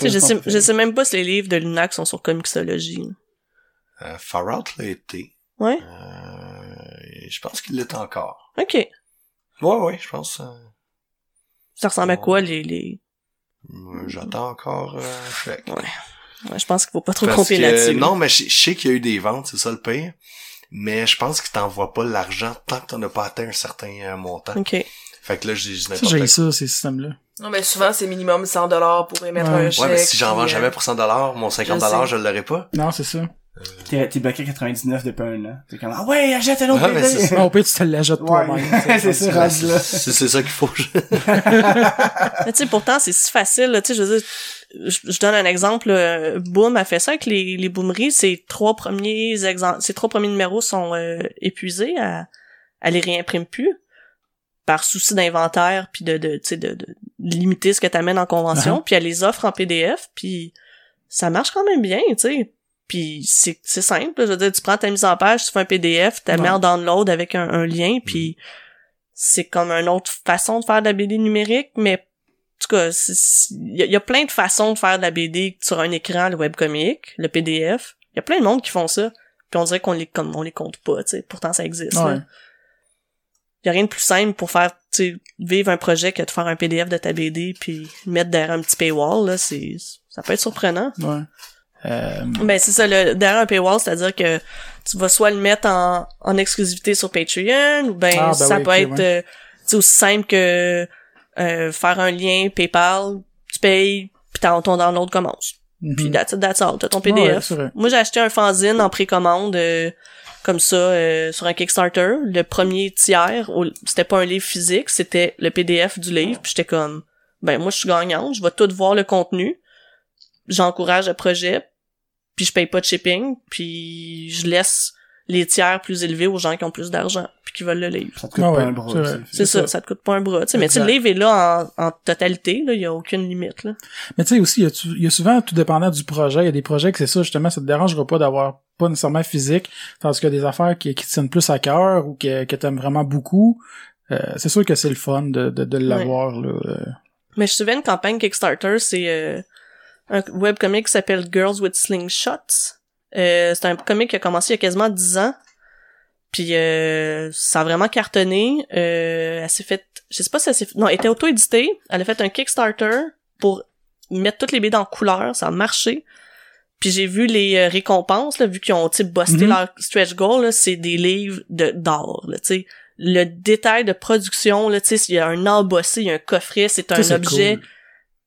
Je sais je sais même pas si les livres de Lunac sont sur Comixology. là. Euh, Far Out l'a été. Ouais. Euh, je pense qu'il l'est encore. OK. Ouais, ouais, je pense. euh, Ça ressemble à quoi les les J'attends encore euh, Shrek. Ouais, je pense qu'il faut pas trop Parce compter que- là-dessus. Non, mais je je sais qu'il y a eu des ventes, c'est ça le pire. Mais je pense qu'il t'envoie pas l'argent tant que t'en as pas atteint un certain euh, montant. OK. Fait que là, je dis Ça, n'importe j'ai quoi. ça, ces systèmes-là. Non, mais souvent, c'est minimum 100 dollars pour émettre Ouais. un Ouais, chèque. Ouais, mais si j'en vends puis, jamais euh, pour 100 dollars, mon 50 Je dollars, sais. je l'aurai pas. Non, c'est ça. T'es, t'es bloqué à 99 depuis un an. T'es comme, ah ouais, achète un autre Ouais, mais BD. c'est ça. Au pire, tu te l'achètes Ouais. toi-même. [laughs] c'est ça, là. C'est ça qu'il faut. [laughs] Mais tu sais, pourtant, c'est si facile, là, tu sais, je veux dire, je, je donne un exemple, euh, Boom a fait ça avec les, les boomeries, ses trois premiers exemples, ses trois premiers numéros sont euh, épuisés, à, elle les réimprime plus, par souci d'inventaire, puis de, de, tu sais, de, de limiter ce que t'amènes en convention, Uh-huh. puis elle les offre en PDF, puis ça marche quand même bien, tu sais. Puis c'est c'est simple, je veux dire, tu prends ta mise en page, tu fais un PDF, tu la mets Ouais. en download avec un, un lien, puis c'est comme une autre façon de faire de la BD numérique, mais en tout cas, il y, a- il y a plein de façons de faire de la BD sur un écran, le webcomic, le PDF. Il y a plein de monde qui font ça. Puis on dirait qu'on les comme on les compte pas, tu sais. Pourtant ça existe. Ouais. Il y a rien de plus simple pour faire tu sais, vivre un projet que de faire un PDF de ta BD puis mettre derrière un petit paywall là, c'est ça peut être surprenant. Ouais. Euh, Ben c'est ça, le, derrière un paywall, c'est-à-dire que tu vas soit le mettre en, en exclusivité sur Patreon, ou ben, Ah, ben ça oui, peut être ouais. euh, aussi simple que euh, faire un lien PayPal, tu payes, puis t'as ton download commence. Puis mhm. that's it, that's all, t'as ton PDF. Moi j'ai acheté un fanzine en précommande euh, comme ça euh, sur un Kickstarter. Le premier tiers, c'était pas un livre physique, c'était le PDF du livre. Puis j'étais comme, ben moi je suis gagnante, je vais tout voir le contenu, j'encourage le projet, puis je paye pas de shipping, puis je laisse les tiers plus élevés aux gens qui ont plus d'argent puis qui veulent le livre. Ça te coûte Ah pas ouais, un bras. c'est vrai. tu sais. C'est ça, ça te coûte pas un bras. tu sais. Mais tu sais, le livre est là en, en totalité, là, il y a aucune limite. Là. Mais tu sais aussi, il y, a y souvent, tout dépendant du projet, il y a des projets que c'est ça, justement, ça te dérangera pas d'avoir pas nécessairement physique, tandis qu'il y a des affaires qui, qui te tiennent plus à cœur ou que, que t'aimes vraiment beaucoup. euh, c'est sûr que c'est le fun de, de, de l'avoir, là. euh. Mais je suivais une campagne Kickstarter, c'est euh, un webcomic qui s'appelle Girls with Slingshots. Euh, c'est un comic qui a commencé il y a quasiment 10 ans. Puis euh, ça a vraiment cartonné. Euh, elle s'est fait... Je sais pas si elle s'est. Non, elle était auto-éditée. Elle a fait un Kickstarter pour mettre toutes les BD en couleur. Ça a marché. Puis j'ai vu les euh, récompenses, là, vu qu'ils ont type busté Mhm. leur stretch goal, là, c'est des livres de d'or, là, tu sais. Le détail de production, là, tu sais, il y a un embossé, il y a un coffret, c'est un objet cool.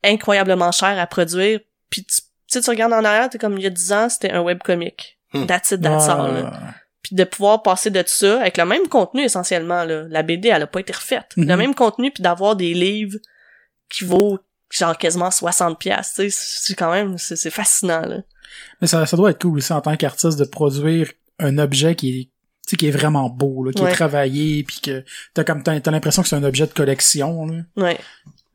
incroyablement cher à produire. Puis tu, tu sais, tu regardes en arrière, t'es comme il y a 10 ans, c'était un webcomic. Hmm. That's it, that's all. là. Ah, Puis de pouvoir passer de ça avec le même contenu essentiellement là. La BD, elle a pas été refaite. Mhm. Le même contenu puis d'avoir des livres qui vaut genre quasiment 60 pièces, tu sais, c'est quand même c'est c'est fascinant là. Mais ça, ça doit être cool aussi en tant qu'artiste de produire un objet qui est tu sais, qui est vraiment beau, là, qui Ouais. est travaillé, puis que t'as comme t'as, t'as l'impression que c'est un objet de collection, là. Ouais.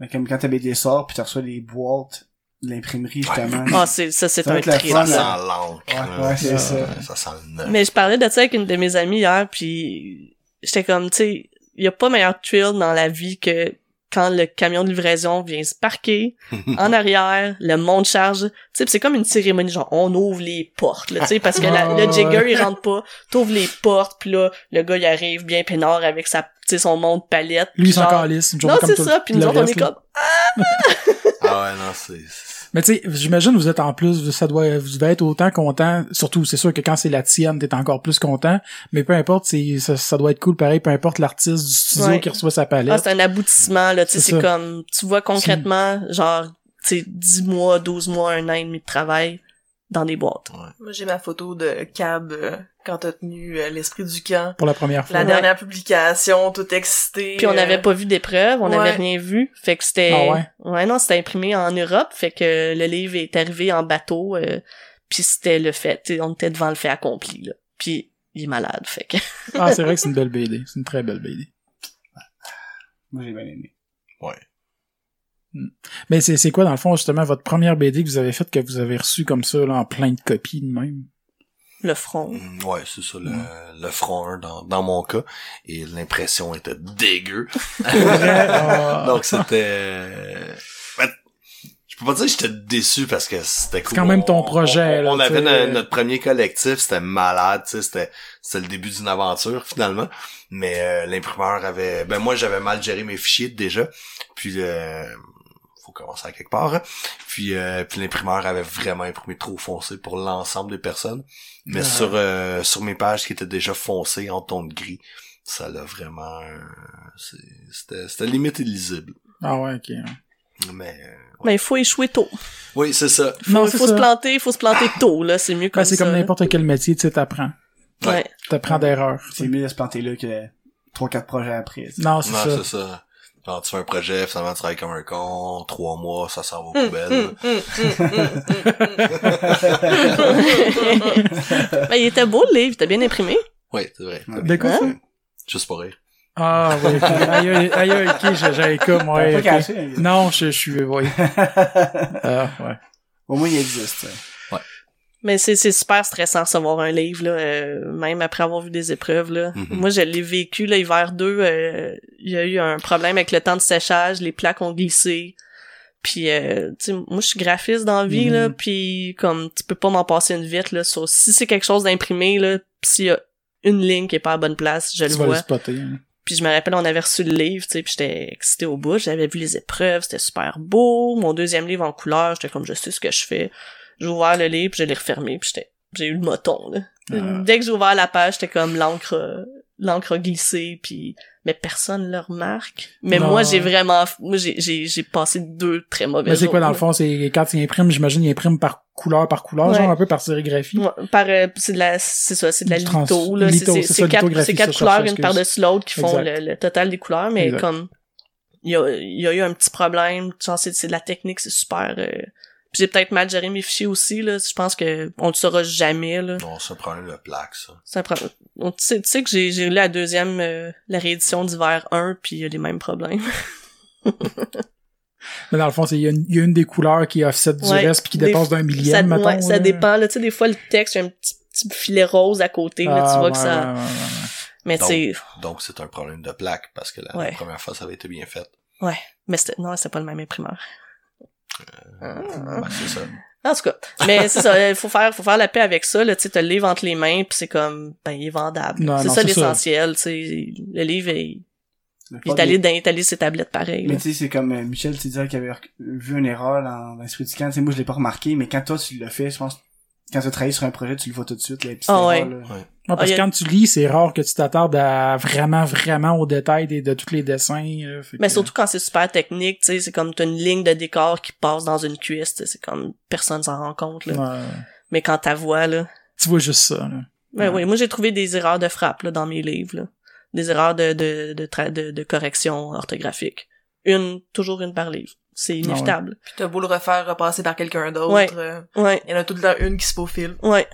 Mais Comme quand ta BD sort, puis tu reçois les boîtes l'imprimerie, justement. Ah, c'est ça c'est un trip. Ça sent l'encre. Ouais, là. ouais, c'est ça. Ça sent le neuf. Mais je parlais de ça avec une de mes amies hier, puis j'étais comme, tu sais, il y a pas meilleur thrill dans la vie que quand le camion de livraison vient se parquer [laughs] en arrière, le monde charge. Tu sais, pis c'est comme une cérémonie, genre on ouvre les portes, là, tu sais, parce que la- [laughs] le Ah, jigger il rentre pas, t'ouvres les portes, puis là le gars il arrive bien peinard avec sa, tu sais, son monde palette. Lui, il s'en calisse, Non, c'est ça, puis nous autres on est comme, Ah ouais, non, c'est... Mais tu sais, j'imagine vous êtes en plus, ça doit, vous devez être autant content. Surtout, c'est sûr que quand c'est la tienne, t'es encore plus content. Mais peu importe, c'est, ça, ça doit être cool pareil. Peu importe l'artiste du studio Ouais. qui reçoit sa ah, palette. c'est un aboutissement, là, tu sais, C'est comme, tu vois concrètement, genre, tu sais, 10 mois, 12 mois, un an et demi de travail dans des boîtes. Moi, j'ai ma photo de Cab euh, quand t'as tenu euh, l'esprit du camp. pour la première fois. La dernière publication, tout excité. Puis on euh, n'avait pas vu d'épreuve, on n'avait ouais. rien vu, fait que c'était Ah ouais? ouais non, c'était imprimé en Europe, fait que le livre est arrivé en bateau euh, Puis c'était le fait, on était devant le fait accompli, là. Puis il est malade, fait que... Ah, c'est vrai que c'est une belle BD. C'est une très belle BD. Moi, j'ai bien aimé. Ouais. Mais c'est, c'est quoi, dans le fond, justement, votre première BD que vous avez faite, que vous avez reçue comme ça, là, en plein de copies de même? le front. Mm, Ouais, c'est ça, le, le front 1 dans, dans mon cas. Et l'impression était dégueu. [laughs] Donc c'était... Ben, je peux pas dire que j'étais déçu parce que c'était cool. quand même ton On- projet, On, là, on avait tu sais. no- notre premier collectif, c'était malade, tu sais, c'était c'était le début d'une aventure finalement. Mais euh, l'imprimeur avait... Ben moi, j'avais mal géré mes fichiers déjà. Puis... Euh, faut commencer à quelque part. hein. Puis, euh, puis l'imprimeur avait vraiment imprimé trop foncé pour l'ensemble des personnes. Mais sur euh, sur mes pages qui étaient déjà foncées en ton de gris, ça l'a vraiment... euh, C'était c'était limite illisible. Ah ouais, ok. Mais... euh, Mais il faut échouer tôt. Oui, c'est ça. Faut, Non, il faut ça. se planter, il faut se planter tôt, là. C'est mieux [laughs] comme Ben, c'est ça. comme n'importe quel métier, tu sais, t'apprends. Ouais. T'apprends d'erreurs. C'est mieux de se planter là que trois, quatre projets après. Non, c'est Non, ça. c'est ça. Genre, tu fais un projet, finalement, tu travailles comme un con, trois mois, ça s'en va aux Hum, poubelles. hum, hum. Ben, il était beau, le livre. Il était bien imprimé. Oui, c'est vrai. De quoi, ça? Juste pour rire. Ah, oui. Aïe, aïe, aïe, aïe, ok, j'ai- j'avais comme, T'as ouais. pas caché, hein. Non, je, je suis, oui. [laughs] Ah, ouais. Au moins, il existe. Mais c'est c'est super stressant de recevoir un livre là, euh, même après avoir vu des épreuves là. Mhm. Moi je l'ai vécu là hiver 2, euh, il y a eu un problème avec le temps de séchage, les plaques ont glissé. Puis euh, tu sais moi je suis graphiste dans la vie Mhm. là, puis comme tu peux pas m'en passer une vite là sur si c'est quelque chose d'imprimé là, pis s'il y a une ligne qui est pas à bonne place, je le Tu le vois. spotter. hein. Puis je me rappelle, on avait reçu le livre, tu sais, puis j'étais excitée au bout. J'avais vu les épreuves, c'était super beau. Mon deuxième livre en couleur, j'étais comme, je sais ce que je fais. J'ai ouvert le livre, puis je l'ai refermé, puis j'étais, j'ai eu le moton, là. Ah. Dès que j'ai ouvert la page, j'étais comme l'encre, l'encre a glissé, puis mais personne le remarque. Mais Non. moi, j'ai vraiment, moi, j'ai, passé deux très mauvais Mais c'est quoi, dans le fond, c'est quand il imprime, j'imagine, il imprime par couleur par couleur, Ouais. genre un peu par sérigraphie. Ouais, par euh, c'est de la c'est ça c'est de la trans- litho là c'est quatre c'est quatre couleurs une par-dessus l'autre qui font le, le total des couleurs mais Exact. comme il y a il y a eu un petit problème genre c'est c'est de la technique c'est super euh, j'ai peut-être mal géré mes fichiers aussi là je pense que on le saura jamais là Non, c'est un problème de plaque, ça. c'est un problème tu sais tu sais que j'ai j'ai lu la deuxième euh, la réédition d'hiver 1 puis il y a les mêmes problèmes [laughs] Mais dans le fond, c'est, il y, a une- il y a une des couleurs qui offset du Ouais. reste puis qui dépasse d'un ça, millième, mettons. ouais, ça là. dépend là tu sais des fois le texte il y a un petit, petit filet rose à côté là Ah, tu vois ouais, que ça ouais, ouais, ouais, ouais. mais tu Donc, sais Donc, c'est un problème de plaque, parce que la, Ouais. la première fois, ça avait été bien fait. Ouais, mais c'était non, c'était pas le même imprimeur. Ah. Ben, c'est ça. En tout cas, mais c'est ça, il faut faire faut faire la paix avec ça là, tu sais, t'as le livre entre les mains puis c'est comme ben il est vendable. Non, C'est non, ça c'est ça. l'essentiel, tu sais, le livre il dans il est allé sur ses tablettes pareil. Mais tu sais, c'est comme euh, Michel, tu disais qu'il avait vu une erreur dans l'esprit du camp. Tu sais, moi, je l'ai pas remarqué, mais quand toi, tu l'as fait, je pense, quand tu as travaillé sur un projet, tu le vois tout de suite, là, Ah ouais. Ouais, parce Ah, que a- quand tu lis, c'est rare que tu t'attardes à vraiment, vraiment au détail des- de tous les dessins. là, Mais que- surtout quand c'est super technique, tu sais, c'est comme t'as une ligne de décor qui passe dans une cuisse, tu sais, c'est comme personne s'en rend compte là. Ouais. Mais quand ta voix là, Tu vois juste ça, là. ben Ouais. oui, moi j'ai trouvé des erreurs de frappe là dans mes livres là. Des erreurs de de de, de, de correction orthographique. Une toujours une par livre. C'est inévitable. Puis t'as beau le refaire repasser par quelqu'un d'autre, Ouais. euh, Ouais. il y en a tout le temps une qui se faufile. Ouais.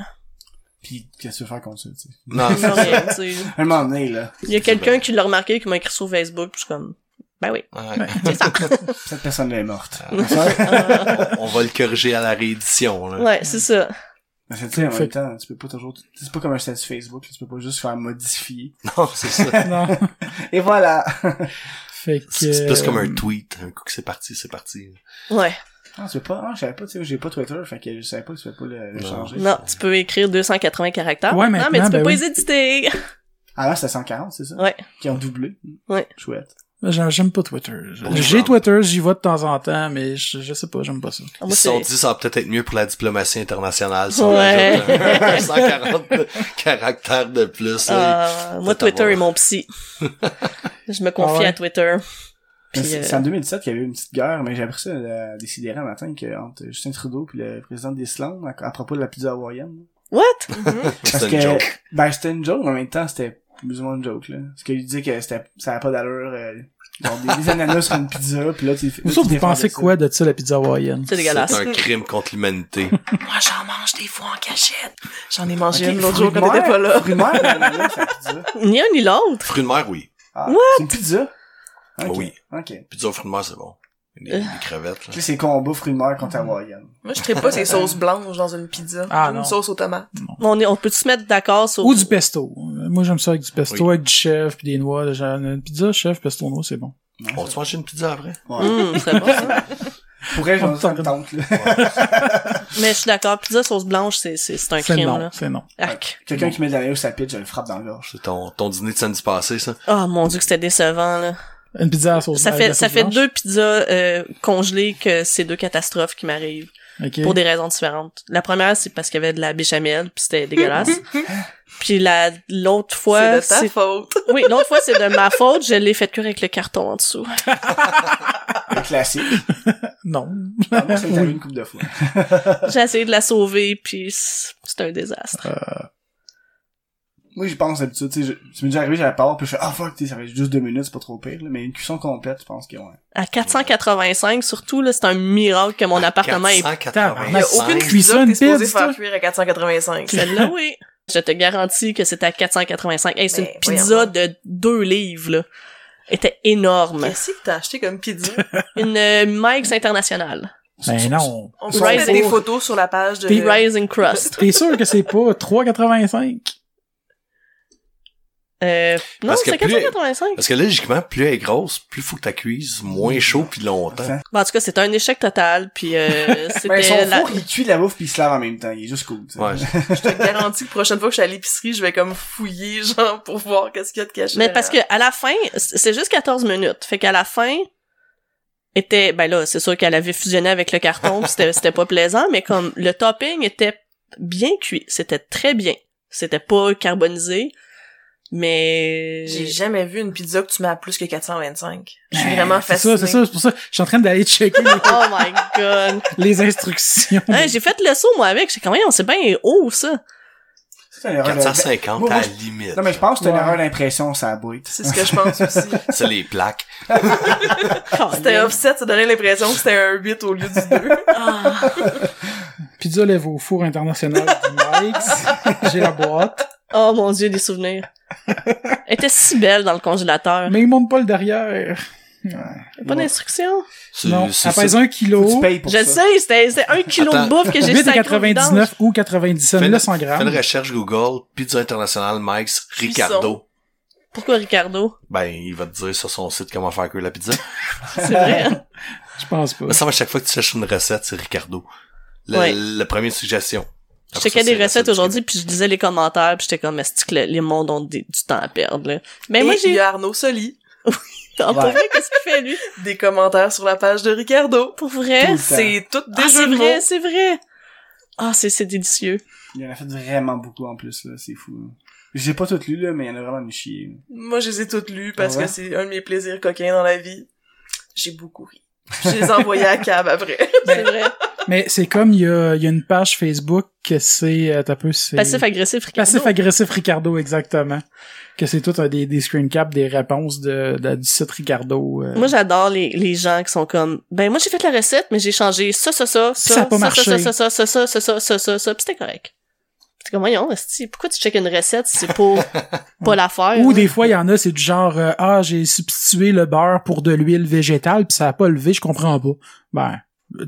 Puis, qu'est-ce que tu veux faire contre ça, tu sais? Non, [laughs] Non, c'est ça. mais, tu sais, Un moment donné, là, Il y a quelqu'un qui l'a remarqué, qui m'a écrit sur Facebook, puis je suis comme, ben oui, Ouais. [laughs] c'est ça. cette personne-là est morte. Ah, [laughs] on, on va le corriger à la réédition, là. ouais, c'est ça. Mais c'est, tu sais, en Fait- même temps, tu peux pas toujours, c'est pas comme un statut Facebook, tu peux pas juste faire modifier. Non, c'est ça. non. Et voilà! Fait que... C'est c'est plus comme un tweet. Un coup que c'est parti, c'est parti. Ouais. Ah, tu peux pas, ah, je savais pas, tu sais, j'ai pas Twitter, fait que je savais pas que tu peux pas le, le Non. changer. Non, tu peux écrire 280 caractères. Ouais, non, mais tu maintenant, peux ben pas oui. les éditer. Avant, c'était 140, c'est ça? Ouais. Qui ont doublé. Ouais. Chouette. J'aime j'aime pas Twitter. J'ai. Twitter, j'y vais de temps en temps, mais je, je sais pas, j'aime pas ça. Ah, Ils se sont dit, ça va peut-être être mieux pour la diplomatie internationale. Si on Ouais. rajoute un 140 caractères de plus. là. Ah, moi, Twitter avoir- est mon psy. je me confie Ah ouais? à Twitter. C'est euh, c'est en 2017 qu'il y avait eu une petite guerre, mais j'ai appris ça à décider un matin que entre Justin Trudeau et le président d'Islande à, à propos de la pizza hawaïenne. What? C'est Parce une que, joke. ben, c'était une joke, mais en même temps, c'était plus ou moins une joke, là. Parce qu'il disait que c'était, ça avait pas d'allure, euh, Genre des, des ananas sur une pizza, puis là, tu fais... Vous vous pensez quoi de ça, la pizza hawaïenne? C'est dégueulasse. C'est un crime contre l'humanité. [laughs] Moi, j'en mange des fois en cachette. J'en ai mangé une l'autre jour de quand t'étais mer, pas là. Fruits de mer, ananas la pizza? [laughs] Ni un ni l'autre. Fruits de mer, oui. Ah, c'est une pizza? Ok, Oui. Ok. Pizza aux fruits de mer, c'est bon. Des, des crevettes, là. Tu sais, c'est fruits de mer contre hawaïenne. Moi, je traite pas ces sauces blanches dans une pizza. Ah, non. une sauce aux tomates. On, est, on peut se mettre d'accord sur... Ou du pesto. Euh, Moi, j'aime ça avec du pesto, Oui. avec du chef, puis des noix. Genre, Une pizza, chef, pesto, noix, c'est bon. Non, On se mange une pizza après? Ouais. Hum, c'est bon, ça. Pour elle, j'en ça me tente, là. [laughs] Mais je suis d'accord, pizza sauce blanche, c'est, c'est, c'est un C'est crime, non, là. c'est non. Arc. Quelqu'un qui met de la mayo sur sa pizza, je le frappe dans la gorge. C'est ton, ton dîner de samedi passé, ça? Oh mon dieu que c'était décevant, là. Une pizza à sauce Ça fait, ça fait blanche. deux pizzas euh, congelées que c'est deux catastrophes qui m'arrivent. Ok. Pour des raisons différentes. La première, c'est parce qu'il y avait de la béchamel, puis c'était dégueulasse. [laughs] puis la, l'autre fois, c'est de ta faute. [laughs] Oui, l'autre fois, c'est de ma faute. Je l'ai fait cuire avec le carton en dessous. [laughs] Un classique. Non. Ah, moi, ça m'est arrivé une couple de fois. J'ai essayé de la sauver, puis c'est un désastre. Moi, j'y pense d'habitude, tu sais, je- ça m'est déjà arrivé, j'avais peur, puis je fais, ah fuck, tu sais, ça fait juste deux minutes, c'est pas trop pire, là. mais une cuisson complète, je pense que, ouais. À 485, surtout, là, c'est un miracle que mon appartement est... 485. Il y a aucune Cuisson, pizza que une t'es supposé pizza, faire cuire à 485. Celle-là, oui. Je te garantis que c'est à 485. Hey, c'est une pizza voyons. de deux livres, là. Était énorme. Qu'est-ce que t'as acheté comme pizza? [laughs] Une euh, Mike's internationale. Ben non. On peut des photos sur la page de... The Rising Crust. T'es sûr que c'est pas 3,85? Euh, non, c'est plus- 485. Parce que logiquement, plus elle est grosse, plus faut que tu cuises moins chaud puis longtemps. Enfin. Bon, en tout cas, c'était un échec total, puis euh, [laughs] Ben, son c'était la... four, il cuit de la bouffe pis il se lave en même temps. Il est juste cool, tu sais. Ouais. [laughs] Je te garantis que prochaine fois que je suis à l'épicerie, je vais comme fouiller, [laughs] genre, pour voir qu'est-ce qu'il y a de caché. Mais parce que à la fin, c'est juste 14 minutes. Fait qu'à la fin, était, ben là, c'est sûr qu'elle avait fusionné avec le carton, pis c'était, c'était pas plaisant, mais comme le topping était bien cuit, c'était très bien. C'était pas carbonisé, mais... J'ai jamais vu une pizza que tu mets à plus que 425. Je suis Ben, vraiment C'est fascinée. ça, c'est ça, c'est pour ça. Je suis en train d'aller checker les, [laughs] Oh my god. les instructions. Hein, j'ai fait le saut, moi, avec. J'ai quand même, on sait bien haut, ça. C'est une erreur de- 450 Moi, à la limite. Non, mais je pense que c'est une Ouais. erreur d'impression, ça boîte. C'est ce que je pense aussi. [laughs] C'est les plaques. C'était offset, ça donnait l'impression que c'était un 8 au lieu du 2. [laughs] Ah. Pizza lève au four international du Mike's. J'ai la boîte. Oh mon dieu, des souvenirs. [laughs] Elle était si belle dans le congélateur. Mais il monte pas le derrière. A Pas d'instruction? Non, c'est elle pèse ça. un kilo. tu payes pour Je ça. sais, c'était, c'était un kilo Attends. de bouffe que j'ai 8 sacré à au vidange. 99 ou 97, Fais mais une, là 100 fais une grammes. recherche Google, pizza internationale, Mike's, Ricardo. Pourquoi Ricardo? Ben, il va te dire sur son site comment faire cuire la pizza. [laughs] C'est vrai. hein? Je pense pas. Mais ça, à chaque fois que tu cherches une recette, c'est Ricardo. Le, Ouais. le premier suggestion. Je Après checkais des recettes aujourd'hui, puis je lisais les commentaires, puis j'étais comme, est-ce que le- les mondes ont des- du temps à perdre, là? Mais Et moi, j'ai... y a Arnaud Soli. [laughs] Ah, pour Ouais. vrai, qu'est-ce qu'il fait, lui? [laughs] Des commentaires sur la page de Ricardo. Pour vrai? C'est tout des Ah, jeux c'est de vrai, c'est vrai! Ah, c'est, c'est délicieux. Il en a fait vraiment beaucoup en plus, là. C'est fou. là. J'ai pas tout lu, là, mais il y en a vraiment une chier. Moi, je les ai toutes lues parce Ah ouais? que c'est un de mes plaisirs coquins dans la vie. J'ai beaucoup ri. Je les ai envoyés à cab après. C'est vrai. Mais c'est comme il y a, il y a une page Facebook que c'est euh, t'as peu c'est Passif-agressif, Ricardo. Passif agressif Ricardo exactement. Que c'est tout un des, des screen caps des réponses de, de- du site Ricardo. euh. Moi, j'adore les, les gens qui sont comme, ben, moi, j'ai fait la recette, mais j'ai changé ça, ça, ça, ça, Ça ça, ça, ça, ça, ça, ça, ça, ça, ça, ça, ça, pis c'était correct. C'est comme, voyons, pourquoi tu checkes une recette si c'est pour [laughs] pas la faire? Ou là? des fois il y en a c'est du genre euh, ah j'ai substitué le beurre pour de l'huile végétale puis ça a pas levé je comprends pas. Ben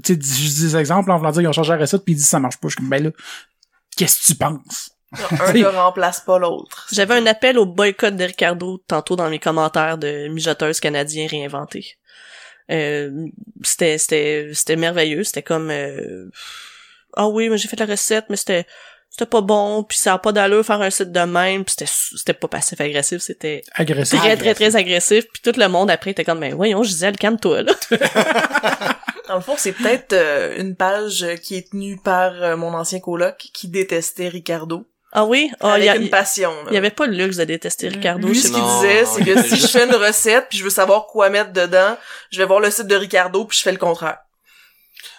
tu sais je dis des exemples en voulant dire qu'ils ont changé la recette puis ils disent ça marche pas je suis comme ben là qu'est-ce que tu penses? Un [laughs] ne remplace pas l'autre. J'avais un appel au boycott de Ricardo tantôt dans mes commentaires de mijoteuses canadiens réinventés. Euh, c'était c'était c'était merveilleux, c'était comme euh, ah oui, mais j'ai fait la recette mais c'était c'était pas bon, puis ça a pas d'allure faire un site de même, puis c'était c'était pas passif agressif, c'était agressif. très très très agressif, puis tout le monde après était comme ben voyons, Gisèle, calme-toi là. [laughs] Dans le fond, c'est peut-être euh, une page qui est tenue par euh, mon ancien coloc qui détestait Ricardo. Ah oui, ah avec il y, a- une passion. il y avait pas le luxe de détester Ricardo. Lui, c'est- ce qu'il disait, c'est que si je fais une recette puis je veux savoir quoi mettre dedans, je vais voir le site de Ricardo puis je fais le contraire.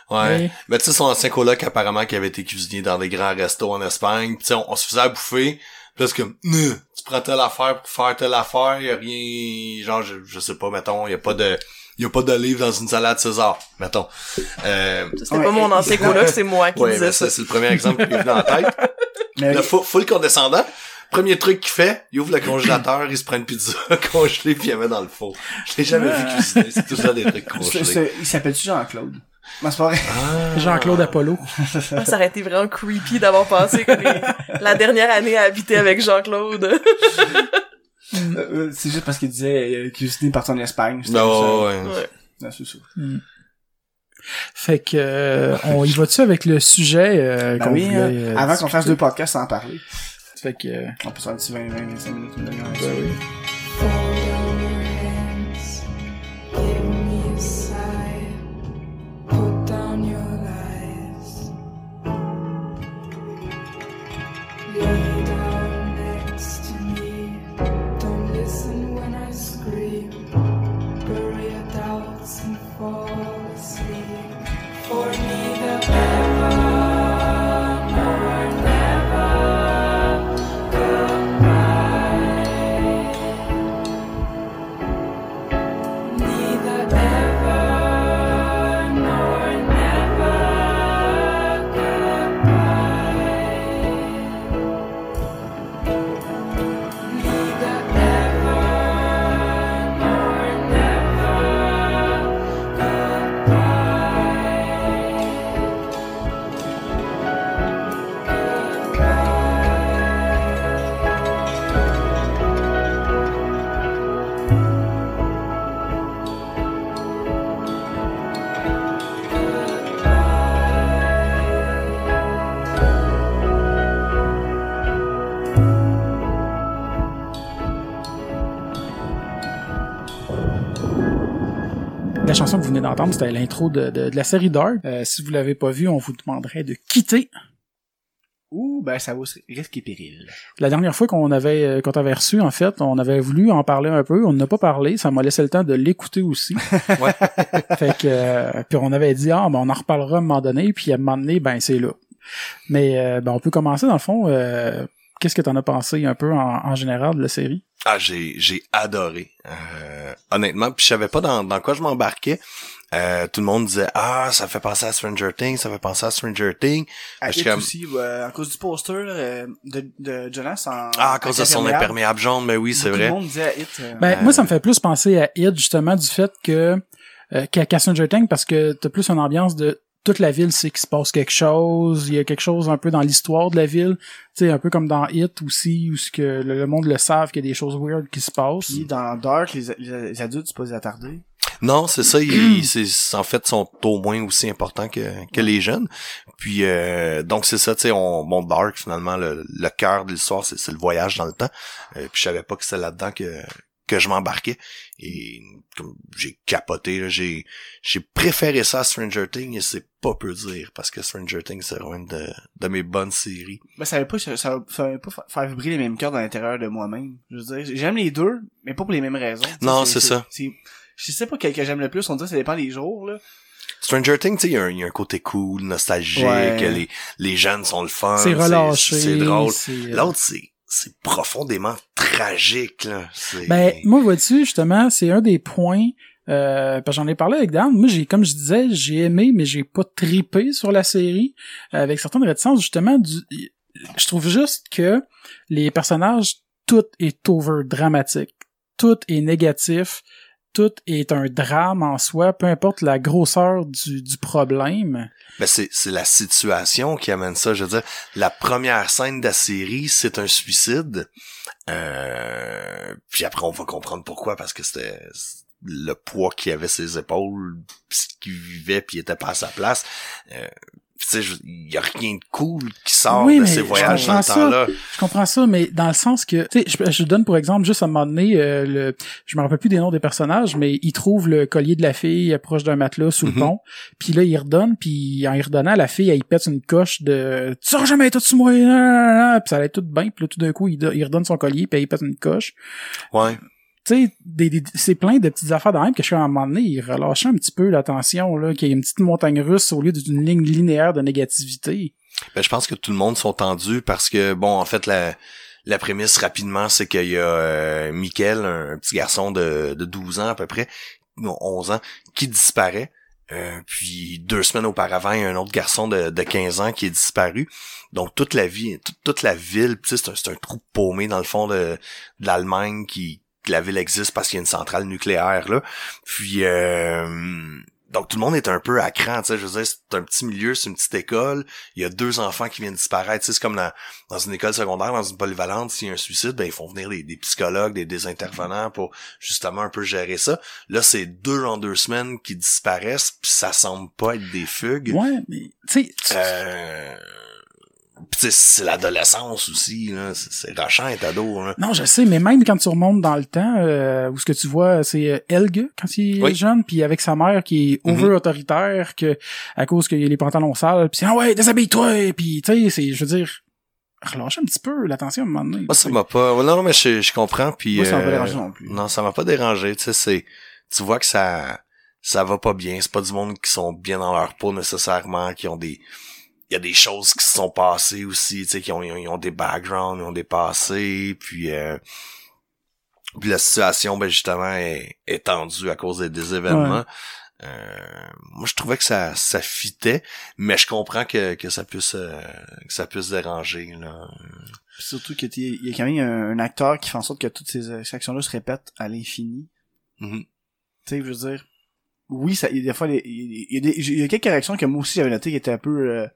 Ouais. Oui. Mais tu sais, son ancien coloc, apparemment, qui avait été cuisinier dans des grands restos en Espagne. Tu sais, on, on se faisait à bouffer. Puis là, c'est comme, tu prends telle affaire pour faire telle affaire, y a rien, genre, je, je sais pas, mettons, y a pas de, y a pas d'olive dans une salade César, mettons. Euh, C'était Ouais, pas mon et- ancien coloc, c'est moi qui ouais, disais mais ça. ça, c'est le premier exemple qui est venu en tête. [laughs] Mais Le full, full condescendant. Premier truc qu'il fait, il ouvre le congélateur, il se prend une pizza [laughs] congelée puis il la met dans le four. Je l'ai jamais vu cuisiner, c'est tout ça des trucs [laughs] congelés. il s'appelle-tu Jean-Claude? C'est pas vrai. Ah. Jean-Claude Apollo. Ah, [laughs] Ça aurait été vraiment creepy d'avoir passé comme les- la dernière année à habiter avec Jean-Claude. Euh, euh, c'est juste parce qu'il disait euh, cuisiner partout en Espagne. Non. Ah, ouais. Ouais. Non, c'est ça. Fait que euh, on y va-tu avec le sujet euh, Ben qu'on oui, voulait, hein, euh, avant qu'on fasse deux podcasts sans en parler. Fait que On peut faire un petit 20, 20, 25 minutes, ben oui. Chanson que vous venez d'entendre, c'était l'intro de, de, de la série Dark. Euh, si vous l'avez pas vue, on vous demanderait de quitter. Ouh, ben ça vaut risque et péril. La dernière fois qu'on avait euh, qu'on t'avait reçu, en fait, on avait voulu en parler un peu. On n'a pas parlé. Ça m'a laissé le temps de l'écouter aussi. [laughs] Ouais. [laughs] fait que euh, puis on avait dit ah ben on en reparlera à un moment donné. Puis à un moment donné, ben c'est là. Mais euh, ben on peut commencer dans le fond. Qu'est-ce que t'en as pensé un peu en, en général de la série? Ah, j'ai j'ai adoré. Euh, honnêtement, puis je savais pas dans, dans quoi je m'embarquais. Euh, tout le monde disait ah ça fait penser à Stranger Things, ça fait penser à Stranger Things. À Je comme- aussi, euh, à cause du poster euh, de, de Jonas en Ah à cause de son imperméable jaune, mais oui c'est Tout vrai. le monde disait à Hit. euh, Ben Euh, moi ça me fait plus penser à It justement du fait que euh, qu'à qu'à Stranger Things parce que t'as plus une ambiance de toute la ville sait qu'il se passe quelque chose, il y a quelque chose un peu dans l'histoire de la ville, tu sais un peu comme dans It aussi où ce que le, le monde le savent qu'il y a des choses weird qui se passent. Puis dans Dark, les, les, les adultes, c'est pas des attardés. Non, c'est ça. Ils, c'est, en fait, sont au moins aussi importants que, que les jeunes. Puis euh, donc c'est ça, tu sais, on bon Dark finalement le, le cœur de l'histoire, c'est, c'est le voyage dans le temps. Euh, puis je savais pas que c'était là-dedans que que je m'embarquais et comme j'ai capoté, là, j'ai j'ai préféré ça à Stranger Things et c'est pas peu dire parce que Stranger Things c'est vraiment une de, de mes bonnes séries. Ben, ça veut pas, ça, veut pas fa- faire vibrer les mêmes cœurs dans l'intérieur de moi-même. Je veux dire, j'aime les deux, mais pas pour les mêmes raisons. Non, c'est ça. Je sais pas quel que j'aime le plus, on dirait que ça dépend des jours, là. Stranger Things, tu sais, il y, a un- il y a un côté cool, nostalgique, Ouais. les les jeunes sont le fun, c'est relâché, c'est drôle. euh, L'autre, c'est, c'est profondément tragique. Ben, moi, vois-tu, justement, c'est un des points, euh, j'en ai parlé avec Dan. Moi, j'ai, comme je disais, j'ai aimé, mais j'ai pas tripé sur la série, euh, avec certaines réticences, justement, du, je trouve juste que les personnages, tout est over dramatique. Tout est négatif. Tout est un drame en soi, peu importe la grosseur du, du problème. Ben, c'est, c'est la situation qui amène ça. Je veux dire, la première scène de la série, c'est un suicide. Euh, puis après, on va comprendre pourquoi, parce que c'était le poids qu'il avait ses épaules, pis ce qu'il vivait, puis il était pas à sa place. Euh, il y a rien de cool qui sort Oui, de ces voyages dans le temps-là. Je comprends ça, mais dans le sens que, tu sais, je, je donne pour exemple juste à un moment donné, euh, le, je me rappelle plus des noms des personnages, mais il trouve le collier de la fille proche d'un matelas sous Mhm. le pont, puis là il redonne, puis en y redonnant, la fille, elle y pète une coche de « Tu sauras jamais tout sur moi! » puis ça allait tout bien, puis là tout d'un coup, il redonne son collier, puis elle y pète une coche. Ouais. C'est plein de petites affaires dans même que je suis à un moment donné, il un petit peu l'attention, là, qu'il y ait une petite montagne russe au lieu d'une ligne linéaire de négativité. Ben, je pense que tout le monde sont tendus parce que, bon, en fait, la, la prémisse rapidement, c'est qu'il y a euh, Michael, un, petit garçon de, de 12 ans à peu près, non, 11 ans, qui disparaît. Euh, puis deux semaines auparavant, il y a un autre garçon de, de 15 ans qui est disparu. Donc toute la vie, toute, la ville, c'est un trou paumé dans le fond de, de l'Allemagne qui que la ville existe parce qu'il y a une centrale nucléaire là. Puis euh, donc tout le monde est un peu à cran, tu sais, je veux dire, c'est un petit milieu, c'est une petite école, il y a deux enfants qui viennent disparaître, tu sais, c'est comme dans, dans une école secondaire, dans une polyvalente, s'il y a un suicide, ben ils font venir des, des psychologues, des, des intervenants pour justement un peu gérer ça. Là, c'est deux en deux semaines qui disparaissent, puis ça semble pas être des fugues. Ouais, mais, tu sais, Euh... Puis tu sais, c'est l'adolescence aussi, là. C'est rachant être ado, là. Non, je sais, mais même quand tu remontes dans le temps, euh, où ce que tu vois, c'est euh, Helge quand il est jeune, puis avec sa mère qui est over autoritaire, que à cause qu'il a les pantalons sales, puis ah ouais, déshabille-toi, puis tu sais, c'est, je veux dire, relâche un petit peu l'attention à un moment donné. Moi, ça m'a pas... Non, non, mais je, je comprends, puis... Moi, ça m'a pas euh, dérangé non plus. Non, ça m'a pas dérangé, tu sais, c'est... Tu vois que ça... Ça va pas bien. C'est pas du monde qui sont bien dans leur peau, nécessairement, qui ont des... Il y a des choses qui se sont passées aussi, tu sais, qui ont, ils ont, ils ont des backgrounds, ils ont des passés, puis... Euh, puis la situation, ben justement, est, est tendue à cause des, des événements. Euh, moi, je trouvais que ça, ça fitait, mais je comprends que, que ça puisse, euh, que ça puisse déranger. Là. Puis surtout que t'es- il y a quand même un, un acteur qui fait en sorte que toutes ces, euh, actions-là se répètent à l'infini. Mhm. Tu sais, je veux dire, oui, ça, il y a des fois, il y, a des- il y a quelques réactions que moi aussi j'avais noté qui étaient un peu euh,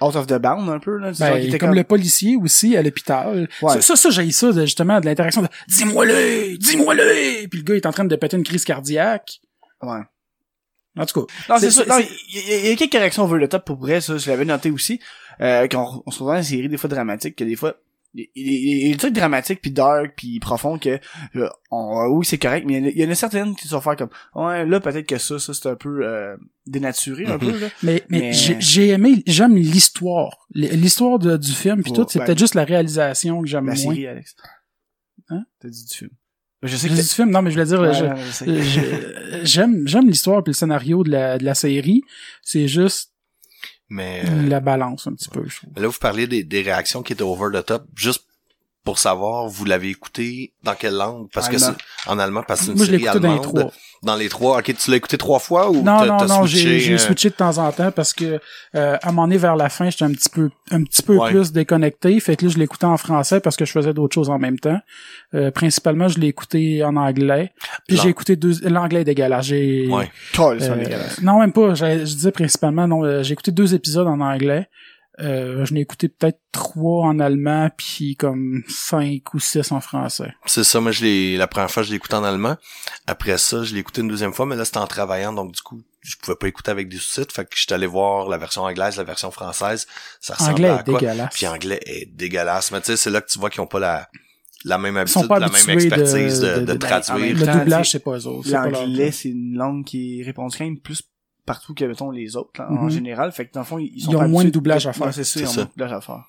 out of the bound, un peu, là. Ben, qui étaient comme, le policier aussi à l'hôpital. Ouais. Ça, ça, ça j'ai ça, de, justement, de l'interaction de « Dis-moi-le! Dis-moi-le! » Puis le gars est en train de péter une crise cardiaque. Ouais. En tout cas. Non, c'est ça. il y, a- il quelques réactions over the top pour vrai, ça, je l'avais noté aussi. Euh, quand on se retrouve dans une série des fois dramatiques, que des fois, il il il des trucs dramatiques puis dark puis profonds que euh, on- oui c'est correct mais il y en a- certaines qui sont faire comme ouais là peut-être que ça ça c'est un peu euh, dénaturé un Mhm. peu là Mais, mais, Mais- j'ai- aimé, j'aime l'histoire. L'histoire du film puis Ouais, tout, c'est ben- peut-être juste la réalisation que j'aime moins. série Alex Hein? t'as dit du film je sais que dit du film, non, mais je voulais dire, Ouais, j'aime, j'aime l'histoire puis le scénario de la, de la série. C'est juste Mais euh, la balance un petit peu, je trouve. là, vous parliez des, des réactions qui étaient over the top. Juste pour savoir, vous l'avez écouté dans quelle langue? Parce que c'est en allemand, parce que c'est une Moi, je l'ai série écouté dans les allemande. trois. Dans les trois. Ok, tu l'as écouté trois fois ou Non, t'as- non, t'as non, switché, j'ai, j'ai euh, switché de temps en temps parce que, euh, à un moment donné, vers la fin, j'étais un petit peu, un petit peu Ouais. plus déconnecté. Fait que là, je l'écoutais en français parce que je faisais d'autres choses en même temps. Euh, principalement, je l'ai écouté en anglais. Puis L'an- j'ai écouté deux, l'anglais est dégueulasse. J'ai, Ouais. Colle, c'est Euh, dégueulasse. non, même pas. Je, je disais principalement, non, euh, j'ai écouté deux épisodes en anglais. Euh, je n'ai écouté peut-être trois en allemand, puis comme cinq ou six en français. C'est ça, moi je l'ai la première fois je l'ai écouté en allemand. Après ça, je l'ai écouté une deuxième fois, mais là c'était en travaillant, donc du coup, je pouvais pas écouter avec des sous-titres. Fait que j'étais allé voir la version anglaise, la version française. Ça ressemble Anglais à est quoi? dégueulasse. Puis anglais est dégueulasse. Mais tu sais, c'est là que tu vois qu'ils ont pas la, la même habitude, pas la même expertise de, de- de, de- de- traduire. Le temps, doublage, c'est pas eux autres. L'anglais, c'est une langue qui répond quand même plus partout que, mettons, les autres, là, en Mhm. général. Fait que, dans le fond, ils, sont Ils ont pas moins de doublage à faire. C'est ça, ils ont ça. moins de doublage à faire.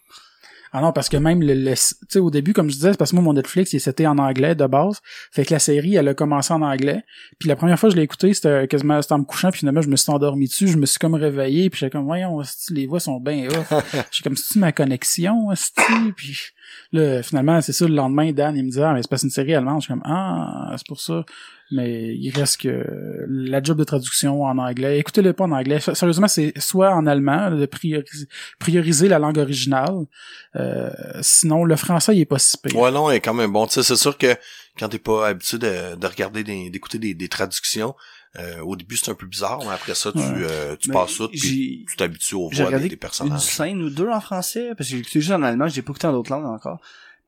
Ah non, parce que même le, le- tu sais, au début, comme je disais, c'est parce que moi, mon Netflix, il c'était en anglais de base. Fait que la série, elle a commencé en anglais. Puis la première fois que je l'ai écouté, c'était quasiment, c'était en me couchant, puis finalement, je me suis endormi dessus, je me suis comme réveillé, puis j'étais comme, voyons, les voix sont bien off. [laughs] J'ai comme, c'est ma connexion? Puis là, finalement, c'est ça, le lendemain, Dan, il me dit, ah, mais c'est pas une série allemande. Je suis comme, ah, c'est pour ça. Mais il reste que la job de traduction en anglais. Écoutez-le pas en anglais. Sérieusement, c'est soit en allemand, de prioriser, la langue originale. Euh, sinon, le français, il est pas si pire. Ouais, non, est quand même bon. Tu sais, c'est sûr que quand t'es pas habitué de, de regarder, d'écouter des traductions, euh, au début c'est un peu bizarre, mais après ça, tu, Ouais. euh, tu Mais passes tout, puis j'ai- tu t'habitues aux J'ai voix des, regardé des une personnages. scène ou deux en français, parce que j'ai écouté juste en allemand, j'ai pas écouté en d'autres langues encore.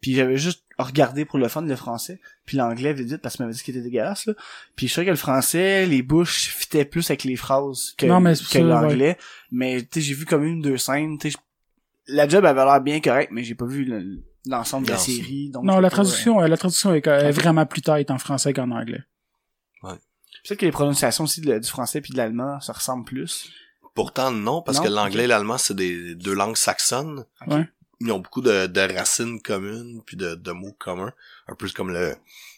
Puis j'avais juste regardé pour le fun le français, puis l'anglais vite vite parce qu'il m'avait dit qu'il était dégueulasse là. Puis je trouvais que le français, les bouches fitaient plus avec les phrases que, ça, l'anglais. Mais tu sais, j'ai vu comme une deux scènes, tu sais, la job avait l'air bien correcte, mais j'ai pas vu le- l'ensemble de la série. Donc Non, je la sais pas, traduction, euh, la traduction est, vraiment plus tight en français qu'en anglais. euh, C'est que les prononciations aussi de- du français puis de l'allemand, ça ressemble plus. Pourtant, non, parce Non? que l'anglais et l'allemand, c'est des deux langues saxonnes. Ils ont beaucoup de, de racines communes, puis de, de mots communs. Un peu comme le,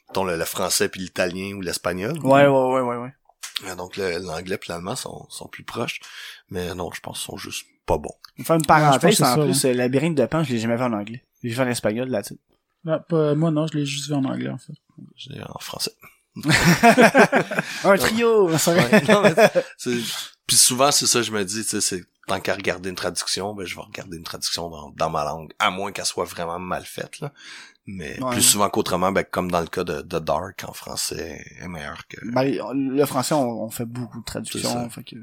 mettons, le, le français puis l'italien ou l'espagnol. Ouais, ouais, ouais, ouais, ouais. Euh, Donc l'anglais puis l'allemand sont, sont plus proches. Mais non, je pense qu'ils sont juste pas bons. On va faire une parenthèse, en ça, plus, euh, Labyrinthe de Pan, je l'ai jamais vu en anglais. J'ai vu en espagnol là-dessus. Ah, pas- moi, non, je l'ai juste vu en anglais, en fait. J'ai- En français. [laughs] Un trio! ça va. Ouais, non, mais Puis souvent, c'est ça, je me dis, tu sais, c'est tant qu'à regarder une traduction, ben je vais regarder une traduction dans, dans ma langue, à moins qu'elle soit vraiment mal faite, là. Mais Ouais. plus souvent qu'autrement, ben comme dans le cas de, de Dark en français, est meilleur que. Ben, le français, on, on fait beaucoup de traductions. Fait que...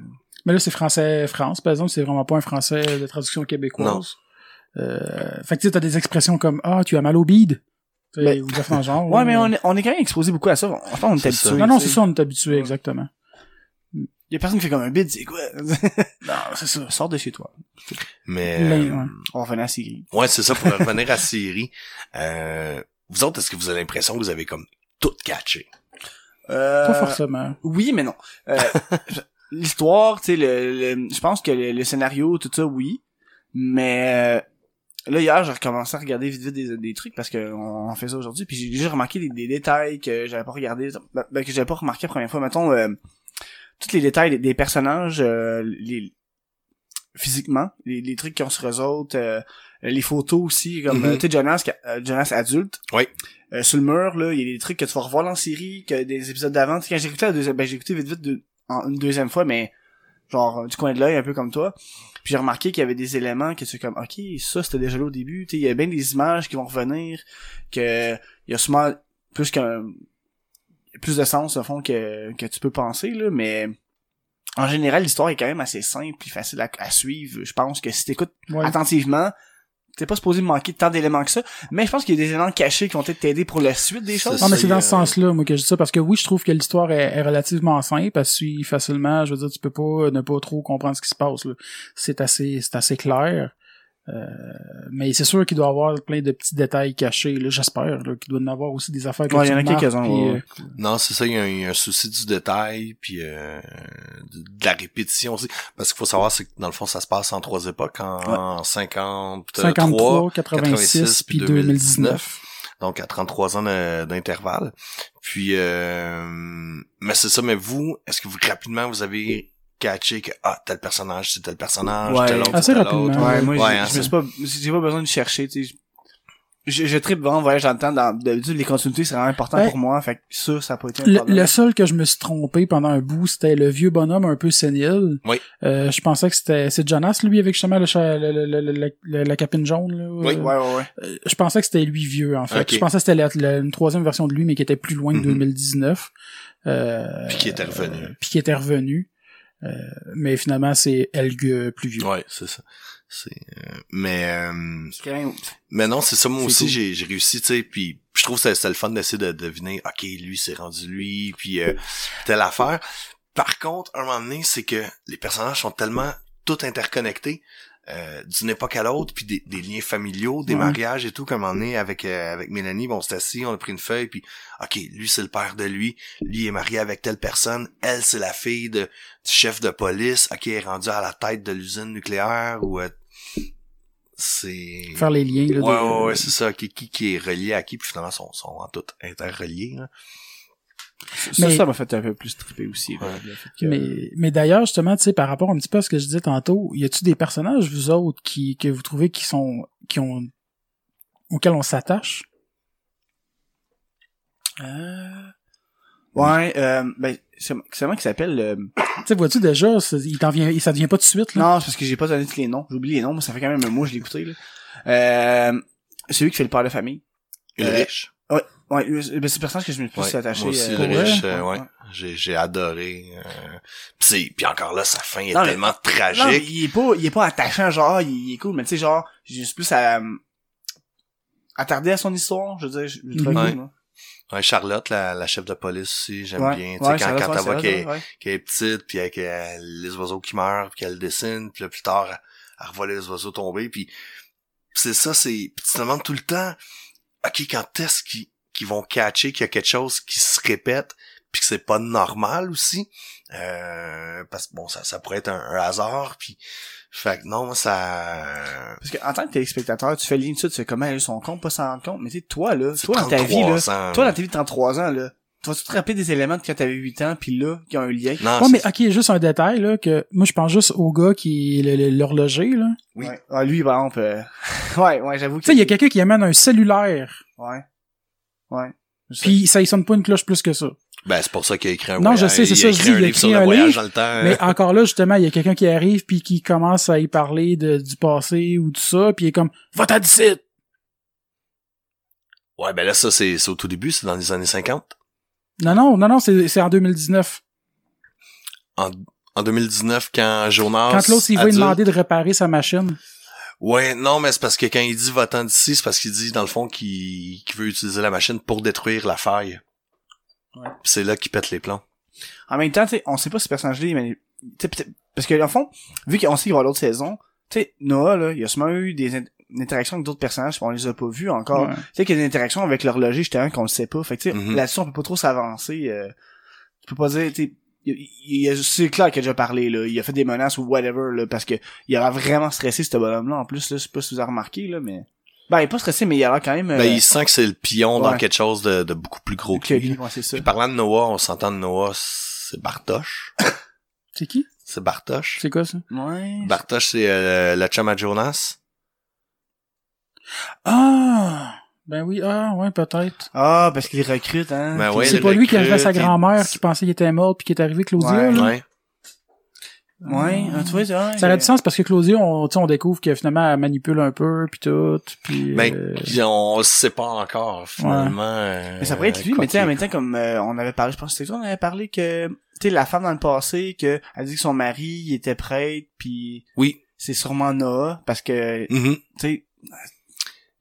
Mais là, c'est français-France, par exemple, c'est vraiment pas un français de traduction québécoise. Euh, fait que tu sais, t'as des expressions comme « Ah, tu as mal au bide », Ben, ou dans genre. [laughs] Ouais, mais on est, on est quand même exposé beaucoup à ça. On, pense qu'on est habitué. Non, non, c'est ça, on est habitué, Ouais. exactement. Il y a personne qui fait comme un bid, c'est quoi? [laughs] Non, c'est ça. Sors de chez toi. Mais Mais, euh, ouais. On va revenir à Siri. ouais, c'est ça pour [laughs] revenir à Siri. Euh, vous autres, est-ce que vous avez l'impression que vous avez comme tout catché? Euh, Pas forcément. Oui, mais non. Euh, L'histoire, tu sais, le, le- je pense que le, le scénario, tout ça, oui. Mais euh, là, hier, j'ai recommencé à regarder vite vite des, des trucs parce que on, fait ça aujourd'hui. Puis j'ai déjà remarqué des, des détails que j'avais pas regardé, ben, ben, que j'avais pas remarqué la première fois. Mettons, euh, tous les détails des, des personnages, euh, les physiquement, les, les trucs qu'ils ont sur eux autres, euh, les photos aussi, comme euh, tu sais Jonas, qui euh, Jonas adulte. Oui. Euh, sur le mur, là, il y a des trucs que tu vas revoir dans la série, que des épisodes d'avant. Quand j'ai écouté la deuxième, ben j'ai écouté vite vite de, en, une deuxième fois, mais genre du coin de l'œil, un peu comme toi. Puis j'ai remarqué qu'il y avait des éléments que tu comme, ok, ça c'était déjà là au début. Tu sais, il y a bien des images qui vont revenir, que il y a sûrement plus qu'un plus de sens au fond que, que tu peux penser là, mais en général l'histoire est quand même assez simple et facile à, à suivre. Je pense que si t'écoutes Ouais. attentivement, t'es pas supposé manquer tant d'éléments que ça, mais je pense qu'il y a des éléments cachés qui vont peut-être t'aider pour la suite des choses. Non, mais c'est dans ce sens-là, moi, que je dis ça, parce que oui, je trouve que l'histoire est, est relativement simple, elle suit facilement, je veux dire, tu peux pas ne pas trop comprendre ce qui se passe, là. C'est assez, c'est assez clair. Euh, mais c'est sûr qu'il doit y avoir plein de petits détails cachés, là, j'espère, là, qu'il doit y en avoir aussi des affaires Ouais, il y en a quelques-uns, puis, ouais, euh, ouais. Non, c'est ça, il y, a un, il y a un souci du détail, puis euh, de, de la répétition aussi. Parce qu'il faut savoir, c'est que dans le fond, ça se passe en trois époques, en 53, 53, 86, puis 2019. Donc à 33 ans de- d'intervalle. Puis, euh, mais c'est ça, mais vous, est-ce que vous, rapidement, vous avez catché que, ah, tel personnage, c'est tel personnage, Ouais. tel autre, Assez tel rapidement. autre. Ouais, moi, Ouais, j'ai- hein, je me suis pas, j'ai pas besoin de chercher, tu sais. Je, je tripe vraiment voyage dans le temps, dans, d'habitude, les continuités, c'est vraiment important Ouais. pour moi, fait que ça, ça a pas été un Le, problème. le seul que je me suis trompé pendant un bout, c'était le vieux bonhomme un peu sénile. Oui. Euh, je pensais que c'était c'est Jonas lui avec justement le, le- le- le- le- le- la capine jaune là. Oui. Euh, Ouais, ouais, ouais. euh, je pensais que c'était lui vieux en fait. Je pensais que c'était la- la- une troisième version de lui mais qui était plus loin que Mhm. 2019. Euh, Puis qui était revenu. euh, puis qui était revenu. Euh, mais finalement c'est Helge plus vieux. Ouais, c'est ça. C'est, euh, mais, euh, Mais non, c'est ça, moi aussi, j'ai, j'ai réussi, tu sais, puis je trouve que c'est, le fun d'essayer de deviner, ok, lui, c'est rendu lui, puis euh, telle affaire. Par contre, un moment donné, c'est que les personnages sont tellement tout interconnectés, euh, d'une époque à l'autre, puis des, des liens familiaux, des Ouais. mariages et tout, comme on est avec euh, avec Mélanie, bon, c'est assis, on a pris une feuille, puis ok, lui, c'est le père de lui, lui est marié avec telle personne, elle, c'est la fille de, du chef de police, ok, elle est rendue à la tête de l'usine nucléaire, ou... euh, c'est Faire les liens là, Ouais, de- ouais, ouais, c'est ça. Qui, qui, qui est relié à qui, puis finalement, sont, sont en tout interreliés, là. Ça, Mais- ça m'a fait un peu plus triper aussi, là, que- Mais, mais d'ailleurs, justement, tu sais, par rapport un petit peu à ce que je disais tantôt, y a-tu des personnages, vous autres, qui, que vous trouvez qui sont, qui ont, auxquels on s'attache? Euh... Ouais, euh, ben, c'est moi qui s'appelle, euh... Tu sais, vois-tu déjà, ça- il t'en vient, ça devient pas tout de suite, là? non, c'est parce que j'ai pas donné tous les noms. J'ai oublié les noms, mais ça fait quand même un mois que je l'ai écouté, là. Euh, celui qui fait le père de famille. Ulrich. Ouais, euh, ben, c'est le personnage que je me suis plus Ouais, attaché. moi aussi, euh, ouais. euh, ouais. J'ai, j'ai adoré. Euh... Puis, encore là, sa fin est Non, mais- tellement mais tragique. il est pas, il est pas attachant, genre, il, est cool, mais tu sais, genre, j'ai juste plus à, euh, attarder à son histoire, je veux dire, je, je Ouais. cool, moi. Ouais, Charlotte, la, la chef de police aussi, j'aime Ouais, bien. Tu sais, ouais, quand, quand ouais, elle voit qu'elle, ouais. est petite, puis avec les oiseaux qui meurent, puis qu'elle dessine, puis là, plus tard, elle, elle revoit les oiseaux tomber, puis c'est ça, c'est... Tu te demandes tout le temps, OK, quand est-ce qu'ils qu'ils vont catcher qu'il y a quelque chose qui se répète, puis que c'est pas normal aussi, euh, parce que bon, ça, ça pourrait être un, un hasard, puis... Fait que non, ça... Parce que, en tant que téléspectateur, tu fais ligne ça, tu fais comment elle a eu son compte, pas s'en rendre compte, mais tu sais, toi, là, c'est toi, dans ta vie, là, 33 ans. toi, dans ta vie de 33 ans, là, tu vas-tu te rappeler des éléments de quand t'avais 8 ans, puis là, qui ont un lien? Non, Ouais, mais c'est- ok, juste un détail, là, que moi, je pense juste au gars qui est l'horloger, là. Oui. Ouais. Ah, lui, par exemple, euh, [laughs] ouais, ouais, j'avoue. Tu sais, il y a quelqu'un qui amène un cellulaire, Ouais. Ouais. Puis ça, il sonne pas une cloche plus que ça. Ben, c'est pour ça qu'il a écrit un Non, je sais, c'est ça, je dis, il a écrit un voyage livre, dans le temps. Mais [laughs] encore là, justement, il y a quelqu'un qui arrive puis qui commence à y parler de, du passé ou tout ça, puis il est comme va-t'en d'ici! Ouais, ben là, ça, c'est au tout début, c'est dans les années 50. Non, non, non, non, c'est c'est en 2019. En, en 2019, quand Jonas... Quand l'autre, il va lui demander de réparer sa machine. Ouais, non, mais c'est parce que quand il dit va-t'en d'ici, c'est parce qu'il dit, dans le fond, qu'il qu'il veut utiliser la machine pour détruire la faille. Ouais. Puis c'est là qu'il pète les plombs. En même temps, tu sais, on sait pas si ce personnage-là, mais, tu sais, peut-être- parce que, dans le fond, vu qu'on sait qu'il y aura l'autre saison, tu sais, Noah, là, il a sûrement eu des in- une interaction avec d'autres personnages, puis on les a pas vus encore. Ouais. Tu sais qu'il y a des interactions avec l'horloger, justement, qu'on le sait pas. Fait que, tu sais, Mhm. là-dessus, on peut pas trop s'avancer. Euh, tu peux pas dire, tu sais, il, il, il a- c'est clair qu'il a déjà parlé, là. Il a fait des menaces ou whatever, là, parce que il aura vraiment stressé, ce bonhomme-là, en plus, là. Je sais pas si vous avez remarqué, là, mais... Ben, il est pas stressé, mais il a l'air quand même... euh, Ben, il sent que c'est le pion dans quelque chose de, de beaucoup plus gros que lui. lui, ouais, c'est ça. Puis parlant de Noah, on s'entend de Noah, c'est Bartoche. [coughs] C'est qui? C'est Bartoche. C'est quoi ça? Ouais. Bartoche, c'est euh, la chum à Jonas. Ah! Ben oui, ah, ouais, peut-être. Ah, parce qu'il recrute, hein. Ben ouais, c'est pas lui qui recrute, avait sa grand-mère qui pensait qu'il était mort puis qui est arrivé Claudia, Ouais. là. Ouais. Ouais, hein, tu vois, c'est vrai. Ça aurait du sens parce que Claudia, on, tu sais, on découvre que finalement, elle manipule un peu puis tout, puis Ben, euh, on le sait pas encore, finalement. euh, Mais ça pourrait être lui, quoi mais tu sais, en même temps, comme euh, on avait parlé, je pense que c'était toi, on avait parlé que, tu sais, la femme dans le passé, que elle dit que son mari, il était prêtre, puis Oui. c'est sûrement Noah, parce que, Mhm. tu sais,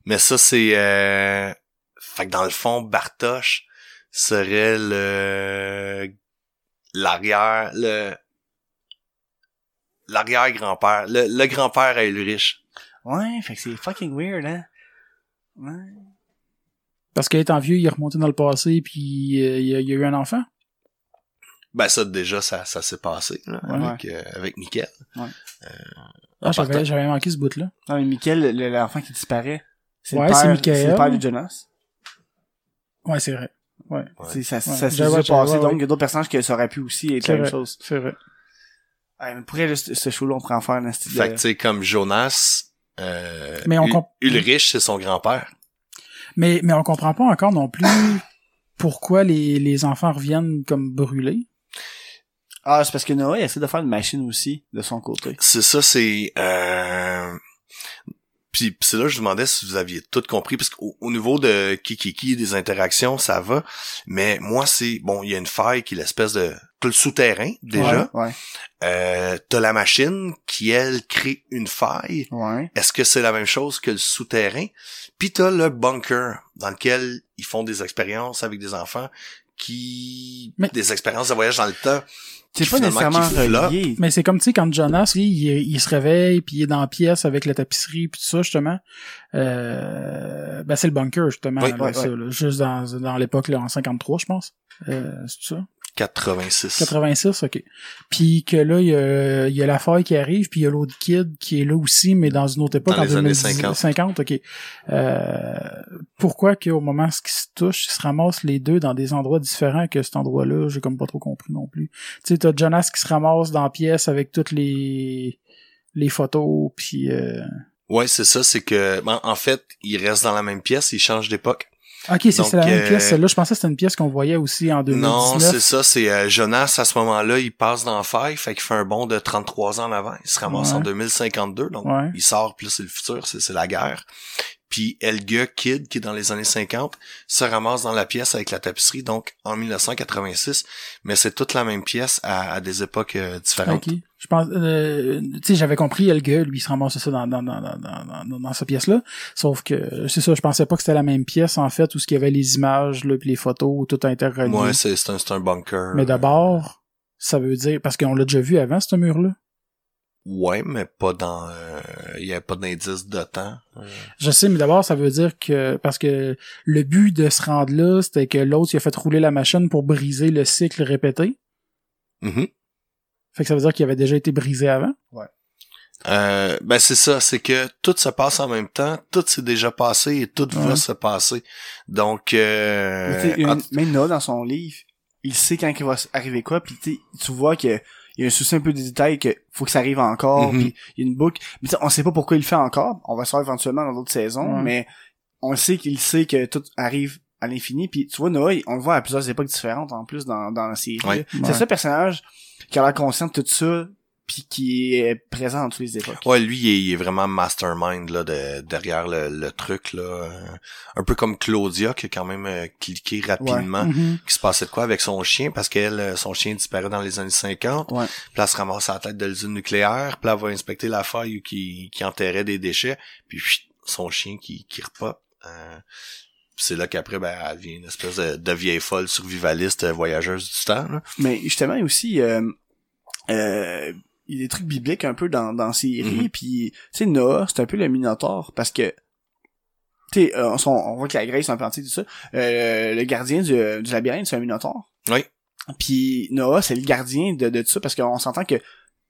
Mais ça, c'est... Euh... Fait que dans le fond, Bartoche serait le... L'arrière... Le... L'arrière-grand-père. Le, le grand-père à Ulrich. ouais, fait que c'est fucking weird, hein? Ouais. parce qu'étant vieux, il est remonté dans le passé puis euh, il, a, il a eu un enfant. Ben ça, déjà, ça, ça s'est passé là, Ouais. avec, euh, avec Mickaël. Ouais. Euh, Ah, j'avais, manqué ce bout-là. Non, mais Michael, le- l'enfant qui disparaît, c'est Ouais, le c'est père, Michael. c'est le père de Jonas. Ouais, c'est vrai. Ouais, Ouais. C'est- Ça, ça, Ouais, s'est déjà passé, ouais, donc ouais. il y a d'autres personnages que ça aurait pu aussi être la même vrai. chose. C'est vrai. Ouais, mais pour elle, ce, ce show-là, on pourrait en faire un style Fait que tu sais, comme Jonas, euh, Mais on Ulrich, c'est son grand-père. Mais, mais on comprend pas encore non plus [coughs] pourquoi les, les enfants reviennent comme brûlés. Ah, c'est parce que Noah, il essaie de faire une machine aussi, de son côté. C'est ça, c'est... Euh... Puis, puis c'est là que je demandais si vous aviez tout compris, parce qu'au au niveau de Kikiki, des interactions, ça va. Mais moi, c'est... Bon, il y a une faille qui est l'espèce de... T'as le souterrain, déjà. Ouais. Euh, t'as la machine qui, elle, crée une faille. Ouais. Est-ce que c'est la même chose que le souterrain? Puis t'as le bunker, dans lequel ils font des expériences avec des enfants qui... Mais- Des expériences de voyage dans le temps. C'est pas nécessairement relié. Mais c'est comme, tu sais, quand Jonas, il, il se réveille, puis il est dans la pièce avec la tapisserie, puis tout ça, justement. Euh, ben, c'est le bunker, justement, Oui, là, ouais, ça, là, juste dans, dans l'époque, là, en 53, je pense. Euh, c'est ça? 86. 86, ok. Puis que là, il y a, y a la faille qui arrive, puis il y a l'autre kid qui est là aussi, mais dans une autre époque, Dans en les années 2010 50. 50, ok. Euh, pourquoi qu'au moment où ils se touchent, ils se ramassent les deux dans des endroits différents que cet endroit-là, j'ai comme pas trop compris non plus. Tu sais, t'as Jonas qui se ramasse dans la pièce avec toutes les les photos, puis... Euh... Ouais, c'est ça, c'est que ben, en fait, il reste dans la même pièce, il change d'époque. Ok, c'est la même euh, pièce. Celle-là, je pensais que c'était une pièce qu'on voyait aussi en 2019. Non, c'est ça, c'est euh, Jonas à ce moment-là, il passe dans faille, fait qu'il fait un bond de 33 ans en avant, il se ramasse Ouais. en 2052, donc Ouais. il sort, puis là, c'est le futur, c'est la guerre. Puis Helga Kid, qui est dans les années 50, se ramasse dans la pièce avec la tapisserie, donc en 1986, mais c'est toute la même pièce à, à des époques euh, différentes. Ok. Je pense, euh, tu sais, j'avais compris Helga, lui, il se ramassait ça dans, dans, dans, dans, dans, sa pièce-là. Sauf que, c'est ça, je pensais pas que c'était la même pièce, en fait, où ce qu'il y avait les images, là, puis les photos, tout interrelié. Ouais, c'est c'est un, un bunker. Mais d'abord, ça veut dire, parce qu'on l'a déjà vu avant, ce mur-là. Ouais, mais pas dans... euh, Il y a pas d'indice de temps. Euh, Je sais, mais d'abord, ça veut dire que, parce que le but de se rendre là, c'était que l'autre, il a fait rouler la machine pour briser le cycle répété. mhm. Fait que ça veut dire qu'il avait déjà été brisé avant. Euh, ben c'est ça, c'est que tout se passe en même temps, tout s'est déjà passé et tout va Ouais. se passer. Donc Mais euh, tu sais, en- une- même Noah, dans son livre, il sait quand il va arriver quoi, puis tu sais, tu vois que il y a un souci un peu de détail que faut que ça arrive encore, Mhm. puis il y a une boucle. Mais tu sais, on sait pas pourquoi il le fait encore. On va le savoir éventuellement dans d'autres saisons, mais on sait qu'il sait que tout arrive à l'infini. Puis tu vois, Noah, on le voit à plusieurs époques différentes en plus dans, dans la série. Ouais. C'est Ouais. ça le personnage qui a l'air conscient de tout ça, puis qui est présent dans toutes les époques. Ouais, lui, il est, il est vraiment mastermind là de, derrière le, le truc là, un peu comme Claudia qui a quand même euh, cliqué rapidement. Mhm. Qui se passait de quoi avec son chien? Parce qu'elle, euh, son chien disparaît dans les années 50. Ouais. Puis elle se ramasse à la tête de l'usine nucléaire. Puis là, elle va inspecter la faille qui, qui enterrait des déchets. Puis son chien qui, qui repop. Euh, c'est là qu'après, ben, elle devient une espèce de, de vieille folle survivaliste euh, voyageuse du temps. Là. Mais justement, aussi, euh, euh, il y a des trucs bibliques un peu dans, dans série, Mhm. puis tu sais, Noah, c'est un peu le Minotaure, parce que, tu sais, euh, on, on voit que la Grèce est un peu antique, tout ça, euh, le gardien du, du labyrinthe, c'est un Minotaure. Oui. Puis Noah, c'est le gardien de, de tout ça, parce qu'on s'entend que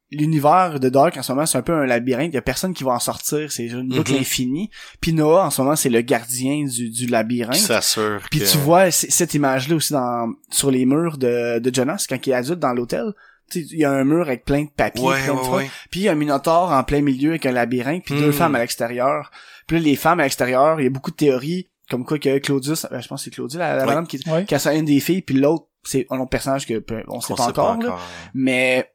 l'univers de Dark en ce moment c'est un peu un labyrinthe, il y a personne qui va en sortir, c'est une boucle Mhm. infinie. Puis Noah en ce moment c'est le gardien du, du labyrinthe. s'assure Puis que... tu vois c- cette image-là aussi dans sur les murs de, de Jonas quand il est adulte dans l'hôtel. Tu sais, Il y a un mur avec plein de papiers, Ouais, plein de ouais, trucs. ouais. Puis il y a un minotaure en plein milieu avec un labyrinthe, puis deux Hmm. femmes à l'extérieur. Puis là, les femmes à l'extérieur, il y a beaucoup de théories, comme quoi que Claudius, euh, je pense que c'est Claudius, la, la Ouais. madame qui, Ouais. qui a ça une des filles, puis l'autre, c'est un autre personnage que on sait pas sait encore. là. Mais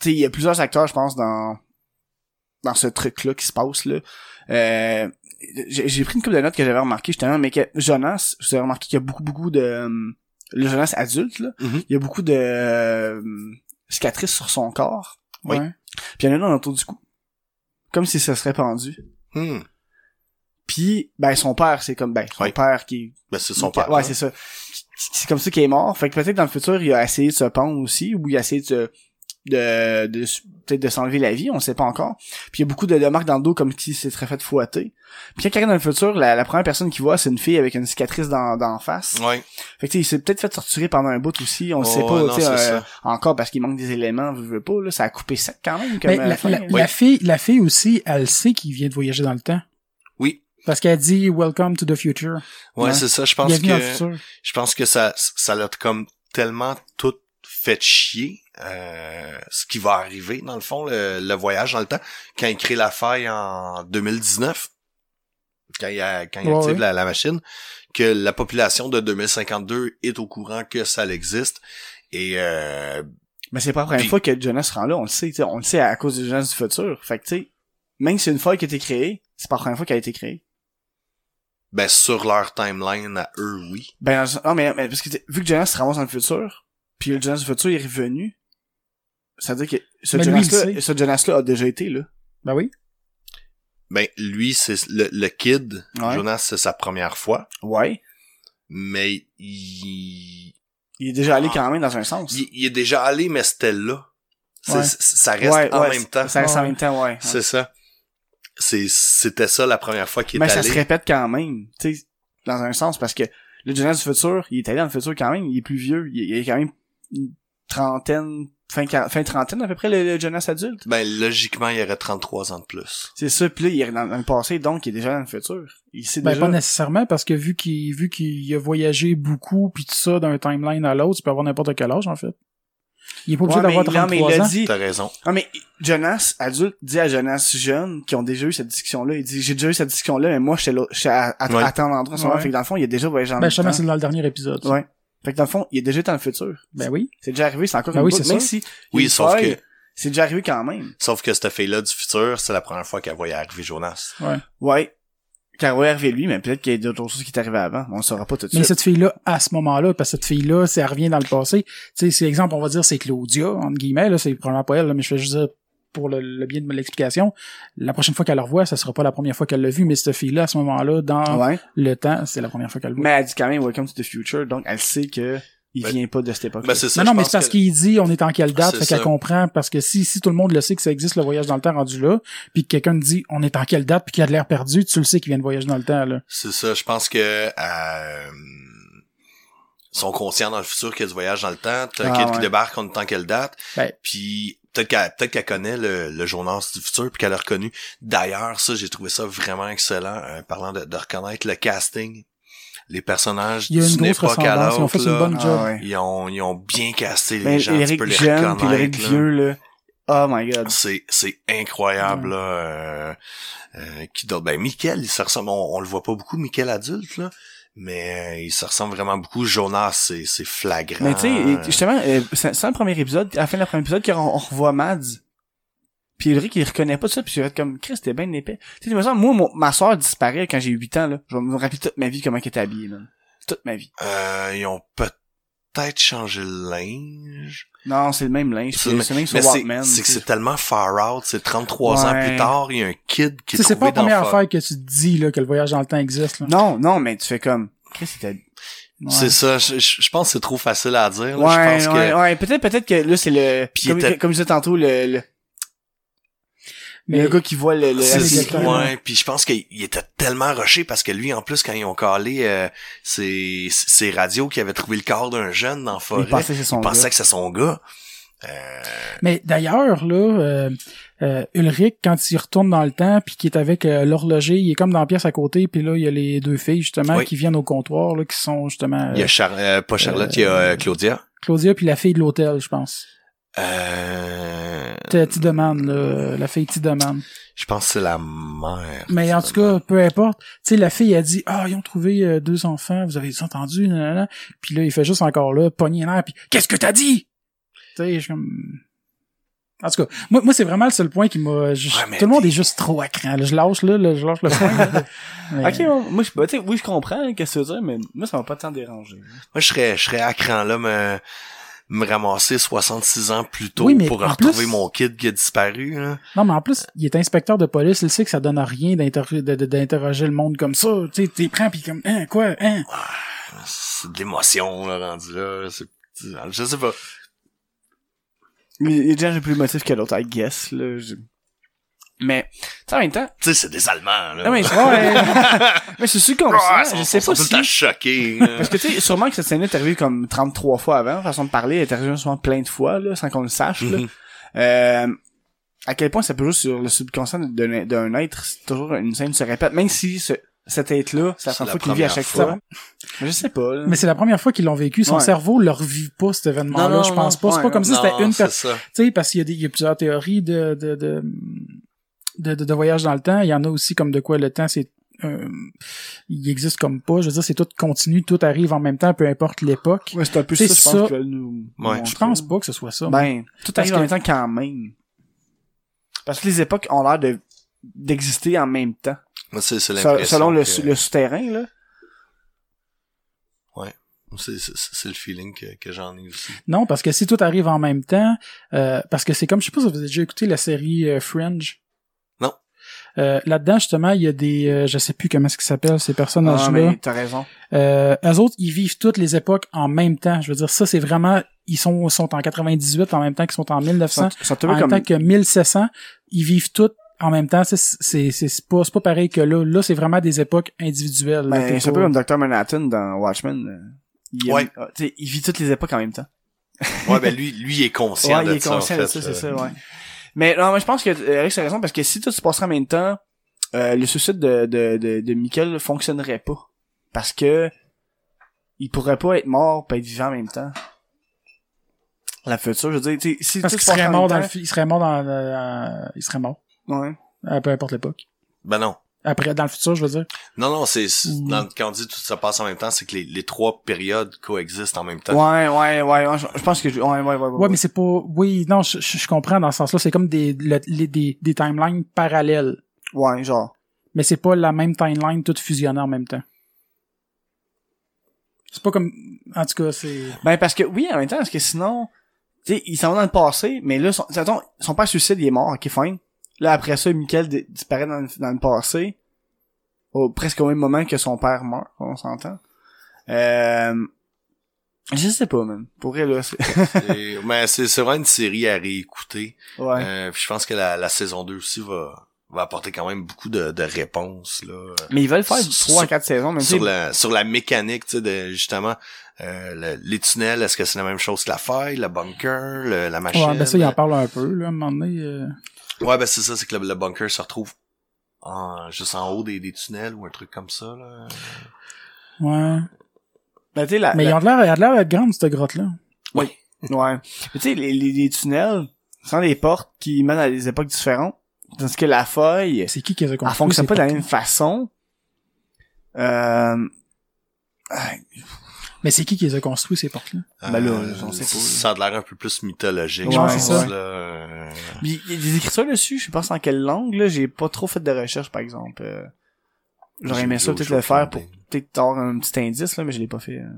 tu sais, il y a plusieurs acteurs, je pense, dans dans ce truc-là qui se passe là. Euh, j'ai j'ai pris une couple de notes que j'avais remarqué justement, mais que Jonas, j'ai remarqué qu'il y a beaucoup beaucoup de le Jonas adulte là, Mhm. il y a beaucoup de cicatrices sur son corps. Oui. Ouais. Puis il y en a un autour du cou, comme si ça serait pendu. Hmm. Puis ben son père, c'est comme ben son Oui. père qui Ben, c'est son qui- père. Ouais, hein. c'est ça. C'est comme ça qu'il est mort. Fait que peut-être dans le futur, il a essayé de se pendre aussi, ou il a essayé de se- de, de, peut-être de s'enlever la vie, on sait pas encore. Puis il y a beaucoup de, de marques dans le dos comme si c'est très fait fouetter. Puis quand il dans le futur, la, la première personne qu'il voit, c'est une fille avec une cicatrice dans, dans la face. Ouais. Fait que tu sais, il s'est peut-être fait torturer pendant un bout aussi, on Oh, sait ouais, pas, non, euh, encore parce qu'il manque des éléments, je veux pas, là, ça a coupé sec quand même comme Mais euh, la, fille, la fille aussi, elle sait qu'il vient de voyager dans le temps. Oui. Parce qu'elle dit Welcome to the future. Ouais, Ouais. c'est ça. Je pense que, je pense que ça, ça l'a comme tellement tout fait chier, euh, ce qui va arriver, dans le fond, le, le voyage dans le temps, quand il crée la faille en 2019, quand il, a, quand il Ouais, active ouais. La, la machine, que la population de 2052 est au courant que ça existe. Et euh, Mais c'est pas la première fois que Jonas se rend là, on le sait, tu sais, on le sait à cause du Jonas du futur. Fait que tu sais, même si c'est une faille qui a été créée, c'est pas la première fois qu'elle a été créée. ben sur leur timeline à eux, oui. Ben, non, mais, mais parce que vu que Jonas se ramasse dans le futur, puis le Jonas du futur est revenu, ça veut dire que ce Jonas-là, a déjà été là. Ben oui. Ben lui, c'est le, le kid, Ouais. Jonas, c'est sa première fois, Ouais. mais il, Il est déjà allé quand même dans un sens. il, il est déjà allé, mais c'était là. Ouais. Ça reste ouais, en ouais, même temps. Ça reste en même temps, ouais. C'est ça. C'est, c'était ça la première fois qu'il est Mais ça allé. se répète quand même, tu sais, dans un sens, parce que le Jonas du futur, il est allé dans le futur quand même, il est plus vieux, il il est quand même trentaine, fin, fin trentaine à peu près, le, le Jonas adulte? Ben, logiquement, il y aurait 33 ans de plus. C'est ça, puis là, il est dans, dans le passé, donc il est déjà dans le futur. Il sait Ben déjà... pas nécessairement parce que vu qu'il vu qu'il a voyagé beaucoup puis tout ça d'un timeline à l'autre, il peut avoir n'importe quel âge en fait. Il est pas obligé Ouais, d'avoir non, mais 33 il ans. a dit... T'as raison. Non, mais Jonas, adulte, dit à Jonas jeune, qui ont déjà eu cette discussion-là, il dit, j'ai déjà eu cette discussion-là, mais moi, j'étais là, j'étais à, à, Ouais. à en ce moment. Ouais. Fait que dans le fond, il a déjà voyagé dans Ben temps. c'est dans le dernier épisode. ça. Ouais. Fait que dans le fond, il est déjà dans le futur. Ben oui. C'est déjà arrivé, c'est encore Ben une oui, c'est même ça. si... Oui, sauf faille, que, C'est déjà arrivé quand même. sauf que cette fille-là du futur, c'est la première fois qu'elle voyait arriver Jonas. Ouais. Ouais. Car ouais, arrivé lui, mais peut-être qu'il y a d'autres choses qui est arrivé avant. On le saura pas tout de Mais suite. cette fille-là, à ce moment-là, parce que cette fille-là, si elle revient dans le passé, tu sais, c'est exemple, on va dire c'est Claudia, entre guillemets, là, c'est probablement pas elle, là, mais je fais juste dire pour le, le bien de l'explication, la prochaine fois qu'elle la revoit, ça sera pas la première fois qu'elle l'a vue, mais cette fille-là, à ce moment-là, dans Ouais. le temps, c'est la première fois qu'elle le voit. Mais elle dit quand même Welcome to the Future, donc elle sait que il Ben- vient pas de cette époque. Ben, c'est ça. non, non, mais c'est parce qu'il dit on est en quelle date, fait qu'elle comprend, parce que si, si tout le monde le sait que ça existe, le voyage dans le temps rendu là, puis que quelqu'un dit on est en quelle date, puis qu'il a de l'air perdu, tu le sais qu'il vient de voyager dans le temps, là. C'est ça, je pense que euh, sont conscients dans le futur qu'il y a du voyage dans le temps, t'as un Ah, kid ouais. qui débarque en tant quelle date, Ben. puis peut-être qu'elle peut-être qu'elle connaît le, le journal du futur puis qu'elle a reconnu. D'ailleurs, ça, j'ai trouvé ça vraiment excellent, euh, parlant de, de reconnaître le casting. Les personnages d'une époque à ressemblance. Ils ont fait l'autre, une là, bonne job. Ah ouais. ils ont, ils ont bien casté les Ben, gens, tu Eric peux les reconnaître. vieux, là. Oh my god. C'est, c'est incroyable, là. Euh, euh, qui d'autre? Ben, Michael, il se ressemble, on, on le voit pas beaucoup, Michael adulte, là. Mais euh, il se ressemble vraiment beaucoup. Jonas, c'est, c'est flagrant. Mais tu sais, justement, euh, c'est le premier épisode, à la fin de la première épisode, qu'on on revoit Mads. Puis Ulrich, il reconnaît pas ça, puis il va être comme, Chris, t'es bien épais. Tu sais, moi, mon- ma soeur disparaît quand j'ai 8 ans, là. Je vais me rappeler toute ma vie comment elle était habillée, man. Toute ma vie. Euh, ils ont peut-être changé le linge. Non, c'est le même linge, C'est le le même sur Walkman. c'est que c'est tellement far out. C'est 33 ans plus tard, il y a un kid qui est c'est pas la première affaire que tu te dis, là, que le voyage dans le temps existe, là. Non, non, mais tu fais comme. Ouais. C'est ça. Je, pense que c'est trop facile à dire. là. Ouais, je pense ouais, que ouais, peut-être, peut-être que là, c'est le, comme, était- comme je disais tantôt, le, le, Mais le gars qui voit le, le ouais, puis je pense qu'il il était tellement rushé parce que lui, en plus, quand ils ont calé euh, ses, ses radios qui avaient trouvé le corps d'un jeune dans la forêt, il pensait que c'est son gars. son. Euh, Mais d'ailleurs, là, euh, euh, Ulrich, quand il retourne dans le temps, puis qu'il est avec euh, l'horloger, il est comme dans la pièce à côté, puis là, il y a les deux filles, justement, Oui. qui viennent au comptoir, là, qui sont, justement, il y a Char euh, pas Charlotte, il y a Claudia. Claudia, puis la fille de l'hôtel, je pense. Euh, T- Tideman, là, la fille Tideman. je pense que c'est la mère. Mais en tout cas, peu importe. Tu sais, la fille a dit, ah, ils ont trouvé euh, deux enfants, vous avez entendu, nanana. Puis là, il fait juste encore là, pogner l'air, puis qu'est-ce que t'as dit? Tu sais, je comme... En tout cas, moi, moi c'est vraiment le seul point qui m'a... je- Ouais, mais tout le monde est juste trop à cran. là. Je lâche là, là, je lâche le point. là. [laughs] Mais- Ok, moi, je, bah, tu sais, oui, je comprends, hein, qu'est-ce que tu veux dire, mais moi, ça m'a pas tant dérangé. Moi, je serais, je serais à cran là, me, me ramasser 66 ans plus tôt Oui, mais pour retrouver plus- mon kid qui a disparu. Là. Non, mais en plus, il est inspecteur de police, il sait que ça donne à rien d'interroger le monde comme ça. Tu sais, t'es prends pis comme, hein, quoi, hein? C'est de l'émotion là, rendu là. C'est- Je sais pas. Il y a des gens j'ai plus motif que l'autre, I guess, là. Mais, tu sais, en même temps, Tu sais, c'est des Allemands, là. non, mais, ouais, [laughs] mais c'est sûr qu'on Ah, je sais pas si, [laughs] parce que tu sais, sûrement que cette scène est arrivée comme 33 fois avant, façon de parler, elle est arrivée souvent plein de fois, là, sans qu'on le sache, là. Mhm. Euh, à quel point ça peut jouer sur le subconscient d'un d'un être, c'est toujours une scène qui se répète, même si ce, cet être-là, c'est la C'est première fois qu'il vit à chaque fois. fois. Mais je sais pas, là. Mais c'est la première fois qu'ils l'ont vécu. Son Ouais. cerveau leur vit pas cet événement-là. Non, non, je pense non. pas. C'est Ouais, pas comme si c'était une personne. Tu sais, parce qu'il y a des, il y a plusieurs théories de, de, de, de, de, de voyage dans le temps. Il y en a aussi comme de quoi le temps, c'est, euh, il existe comme pas. Je veux dire, c'est tout continu, tout arrive en même temps, peu importe l'époque. Ouais, c'est un peu C'est ça, je ça. pense nous, Ouais. Je pense pas que ce soit ça. Ben, tout arrive en que- même temps quand même. Parce que les époques ont l'air de d'exister en même temps. C'est, c'est selon le, que- le souterrain, là. C'est, c'est, c'est le feeling que, que j'en ai aussi. Non, parce que si tout arrive en même temps, euh, parce que c'est comme, je sais pas si vous avez déjà écouté la série euh, Fringe. Euh, là-dedans, justement, il y a des, euh, je sais plus comment est-ce qu'ils s'appellent, ces Ah, personnages-là. mais t'as raison. Euh, eux autres, ils vivent toutes les époques en même temps. Je veux dire, ça, c'est vraiment, ils sont, sont en 98 en même temps qu'ils sont en 1900. Ils sont un en même comme... temps que 1700, ils vivent toutes en même temps. C'est, c'est, c'est, c'est pas, c'est pas pareil que là. Là, c'est vraiment des époques individuelles. Ben, c'est un peu comme Dr. Manhattan dans Watchmen. Il, Ouais. ah, tu sais, il vit toutes les époques en même temps. Ouais, ben lui, lui, il est conscient Ouais, de il est ça, conscient en de fait, ça, c'est euh. ça, ouais. Mais non, mais je pense que euh, Alex a raison parce que si tout se passerait en même temps, euh, le suicide de, de, de, de Michael fonctionnerait pas. Parce que il pourrait pas être mort et être vivant en même temps. La future, je veux dire, tu sais, si Parce tout se serait mort dans le, il serait mort dans, le- il serait mort. Ouais. À peu importe l'époque. Ben non. Après, dans le futur, je veux dire. Non, non, c'est, Mm. dans- quand on dit tout ça passe en même temps, c'est que les, les trois périodes coexistent en même temps. Ouais, ouais, ouais, ouais, je, je pense que je, ouais, ouais, ouais, ouais. Ouais, mais c'est pas, oui, non, je, je, je comprends dans ce sens-là. C'est comme des, le- les- des, des timelines parallèles. Ouais, genre. Mais c'est pas la même timeline toute fusionnée en même temps. C'est pas comme, en tout cas, c'est, Ben, parce que, oui, en même temps, parce que sinon, tu sais, il s'en va dans le passé, mais là, son, attends, son père suicide, il est mort, ok, fine. Là, après ça, Michael di- disparaît dans, le- dans le passé, au, presque au même moment que son père meurt, on s'entend. Euh, je sais pas, man. Pour vrai, là, c'est... [laughs] Mais c'est, c'est vraiment une série à réécouter. ouais. Euh, puis je pense que la, la saison 2 aussi va, va apporter quand même beaucoup de, de réponses là Mais ils veulent faire Sur- 3 à 4 saisons, même sur si la sur la mécanique tu sais de justement euh, le- les tunnels est-ce que c'est la même chose que la faille le bunker le- la machine Ouais, ben ça, il en parle un peu, là, à un moment donné. euh. Ouais ben c'est ça c'est que le, le bunker se retrouve en, juste en haut des, des tunnels ou un truc comme ça là Ouais. Ben, tu sais, la, Mais la- ils ont de l'air, elle a de l'air d'être grande, cette grotte-là. Ouais. Mais tu sais, les, les, les tunnels, sont des portes qui mènent à des époques différentes. Tandis que la feuille, C'est qui qui a elle construits? fonctionne pas de la même façon. Euh, ah, Mais c'est qui qui les a construits, ces portes-là? Ben là, on sait pas. ça a l'air un peu plus mythologique Ouais, je pense, ça. là. Euh, Il y a des écritures dessus, je sais pas en quelle langue, là, j'ai pas trop fait de recherche, par exemple. Euh, J'aurais aimé ça peut-être le faire pour peut-être avoir un petit indice, là, mais je l'ai pas fait. euh.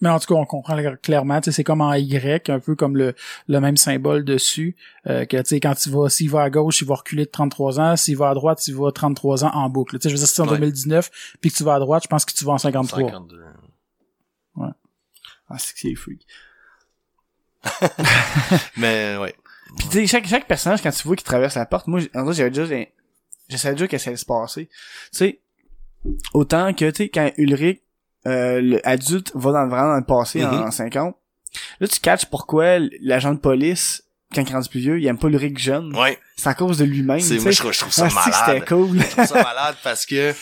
Mais en tout cas, on comprend clairement, tu sais, c'est comme en Y, un peu comme le, le même symbole dessus, euh, que, tu sais, quand tu vas, s'il va à gauche, il va reculer de 33 ans, s'il va à droite, il va 33 ans en boucle. Tu sais, je veux dire, si c'est en Ouais. 2019, puis que tu vas à droite, je pense que tu vas en 53. 52. Ah, c'est que c'est freak. [laughs] mais ouais Puis tu sais, chaque, chaque personnage, quand tu vois qu'il traverse la porte, moi, en vrai, j'avais déjà, j'ai- je savais déjà qu'est-ce qui allait se passer. Tu sais, autant que, tu sais, quand Ulrich, euh, le adulte, va dans, vraiment dans le passé, Mhm. en 50, là, tu catches pourquoi l'agent de police, quand il rendu plus vieux, il aime pas Ulrich jeune. ouais C'est à cause de lui-même, c'est moi je trouve, je trouve [laughs] ça Ah, malade c'était cool. Je trouve ça malade parce que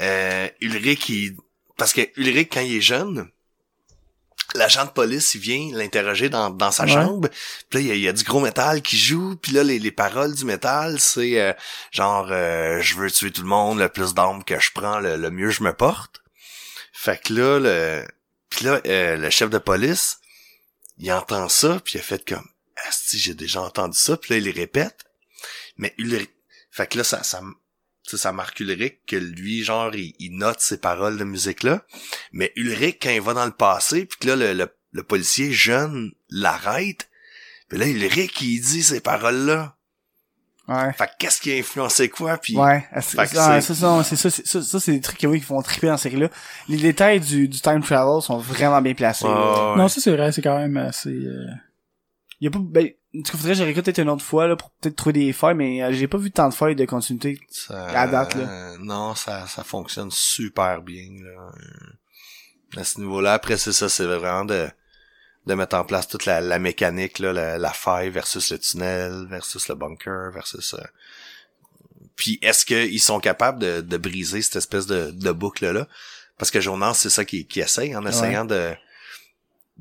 euh, Ulrich, il... parce que Ulrich, quand il est jeune, l'agent de police, il vient l'interroger dans, dans sa Ouais. chambre. Puis là, il y, a, il y a du gros métal qui joue. Puis là, les, les paroles du métal, c'est euh, genre euh, je veux tuer tout le monde, le plus d'armes que je prends, le, le mieux je me porte. Fait que là, le, puis là, euh, le chef de police, il entend ça, puis il a fait comme si j'ai déjà entendu ça. Puis là, il les répète. Mais Ulrich, fait que là, ça, ça, sais, ça marque Ulrich que lui, genre, il, il note ces paroles de musique-là. Mais Ulrich, quand il va dans le passé, puis que là, le, le, le policier jeune l'arrête, puis là, Ulrich, il dit ces paroles-là. Ouais. Fait que qu'est-ce qui a influencé quoi, puis... Ouais, c'est ça, ça, c'est ça, c'est ça, ça, c'est des trucs oui, qui font triper dans cette série-là. Les détails du, du time travel sont vraiment bien placés. là. Ouais, ouais. Non, ça, c'est vrai, c'est quand même assez, euh, Il y a pas, ben, tout cas, faudrait que réécoute peut-être une autre fois, là, pour peut-être trouver des failles, mais euh, j'ai pas vu tant de failles de continuité. Ça- À date, là. euh, non, ça, ça fonctionne super bien, là. Euh, À ce niveau-là, après, c'est ça, c'est vraiment de, de mettre en place toute la, la mécanique, là, la, la faille versus le tunnel, versus le bunker, versus... euh, Puis, est-ce qu'ils sont capables de, de briser cette espèce de, de boucle-là? Parce que Jonas, c'est ça qu'il qu'il essaye, en essayant de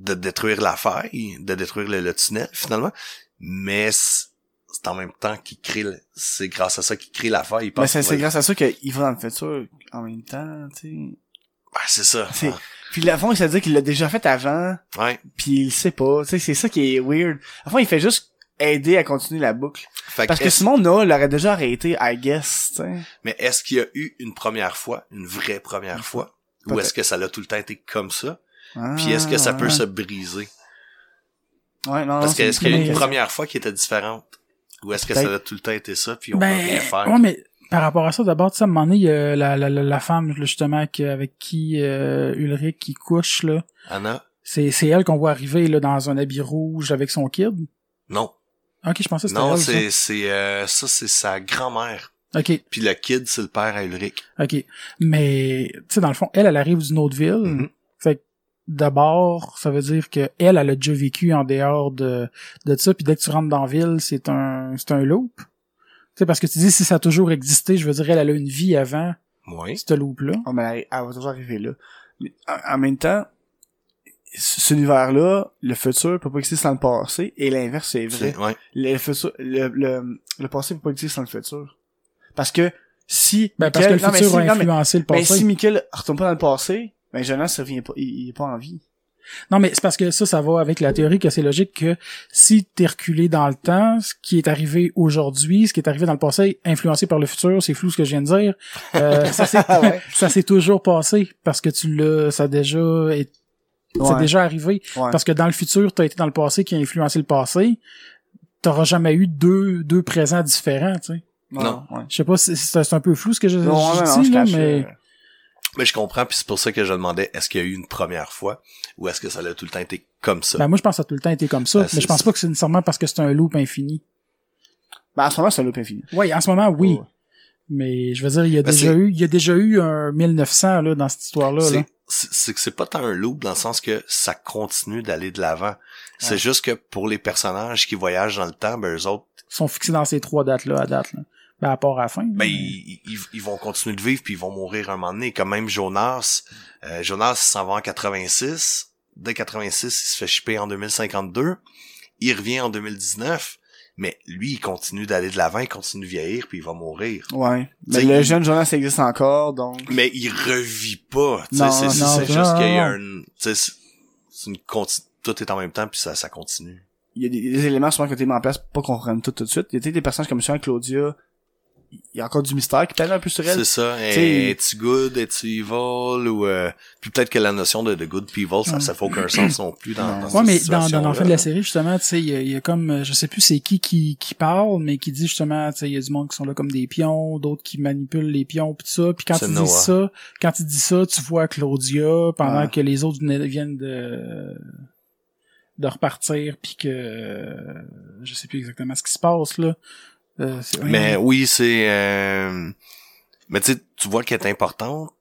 de détruire la faille, de détruire le, le tunnel, finalement. Mais c'est en même temps qu'il crée... le- C'est grâce à ça qu'il crée la faille. Il Mais c'est grâce à ça qu'il va dans le futur en même temps, tu sais. Ouais, c'est ça. C'est- Puis la fond, il s'est dit qu'il l'a déjà fait avant, Ouais. puis il le sait pas. Tu sais, c'est ça qui est weird. À fond, il fait juste aider à continuer la boucle. Fait Parce que sinon, Noah l'aurait déjà arrêté, I guess, tu sais. Mais est-ce qu'il y a eu une première fois, une vraie première fois? Ou est-ce que ça l'a tout le temps été comme ça? Ah, Puis est-ce que ça peut ouais. se briser? Ouais, non, Parce que est-ce qu'il y a une première fois qui était différente? Ou est-ce que ça a tout le temps été ça, puis on peut rien Ben, faire? ouais, mais par rapport à ça, d'abord, tu sais, à un moment donné, il y a la, la, la, la femme, justement, avec qui euh, Ulrich qui couche, là. Anna? C'est, c'est elle qu'on voit arriver, là, dans un habit rouge avec son kid? Non. Ok, je pensais que c'était Non, c'est, c'est, euh, ça, c'est sa grand-mère. Ok, Puis le kid, c'est le père à Ulrich. ok. Mais, tu sais, dans le fond, elle, elle arrive d'une autre ville. Mhm. Que, d'abord, ça veut dire que elle, elle a déjà vécu en dehors de, de ça, puis dès que tu rentres dans la ville, c'est un, c'est un loop. Tu sais, parce que tu dis, si ça a toujours existé, je veux dire, elle, elle a une vie avant Oui. ce loop-là. Oh, mais elle, elle va toujours arriver là. Mais en, en même temps, cet univers-là, le futur peut pas exister sans le passé, et l'inverse, c'est vrai. C'est, ouais. Le futur, le, le, le passé peut pas exister sans le futur. Parce que si... Ben, parce que le non, mais futur si- a non, mais- le Mais passé. si Michael retourne pas dans le passé, ben Jonas revient pas, il, il est pas en vie. Non, mais c'est parce que ça, ça va avec la théorie que c'est logique que si t'es reculé dans le temps, ce qui est arrivé aujourd'hui, ce qui est arrivé dans le passé, influencé par le futur, c'est flou ce que je viens de dire. Euh, [laughs] ça s'est ouais. ça s'est toujours passé parce que tu l'as, ça a déjà, est- c'est Ouais. déjà arrivé. Ouais. Parce que dans le futur, t'as été dans le passé qui a influencé le passé. T'auras jamais eu deux deux présents différents, tu sais. Non. Ouais. Je sais pas, si c'est c'est un peu flou ce que je, Non, je non, non, dis je là, cache, mais euh, Mais je comprends, puis c'est pour ça que je demandais, est-ce qu'il y a eu une première fois? Ou est-ce que ça a tout le temps été comme ça? ben moi je pense que ça a tout le temps été comme ça, Ben, mais je pense ça. pas que c'est nécessairement parce que c'est un loop infini. Ben, en ce moment, c'est un loop infini. Oui, en ce moment, oui. Mais je veux dire, il y a Ben, déjà eu, il y a déjà eu un 1900 là dans cette histoire-là. là. C'est c'est- c'est que c'est pas tant un loop dans le sens que ça continue d'aller de l'avant. C'est juste que pour les personnages qui voyagent dans le temps, ben eux autres, Ils sont fixés dans ces trois dates-là à date. Là. Ben, à part à la fin. ben là. ils, ils, ils vont continuer de vivre puis ils vont mourir un moment donné. Comme même Jonas, euh, Jonas s'en va en 86. Dès 86, il se fait chipper en 2052. Il revient en 2019. Mais lui, il continue d'aller de l'avant, il continue de vieillir, puis il va mourir. Ouais. Mais le il- jeune Jonas existe encore, donc. Mais il revit pas. C'est juste qu'il y a un... tu sais, C'est une conti- Tout est en même temps, puis ça, ça continue. Il y a des, des éléments souvent qui ont été mis en place pour pas qu'on comprenne tout tout de suite. Il y a des personnages comme ça, Claudia. Il y a encore du mystère qui pèse un peu sur elle. C'est ça. Es-tu good? Es-tu evil? Ou euh, puis peut-être que la notion de, de good people, ça, ça fait aucun sens non plus dans, dans Ouais, mais dans, dans fin de la série, justement, tu sais, il y, a- il y a comme, euh, je sais plus c'est qui, qui qui parle, mais qui dit justement, tu sais, il y a du monde qui sont là comme des pions, d'autres qui manipulent les pions, puis tout ça. Puis quand dit Noah. ça, quand il dit ça, tu vois Claudia pendant Ouais. que les autres viennent de de repartir, puis que euh, je sais plus exactement ce qui se passe là. Euh, Mais oui, c'est... euh, Mais tu sais, tu vois qu'elle est importante,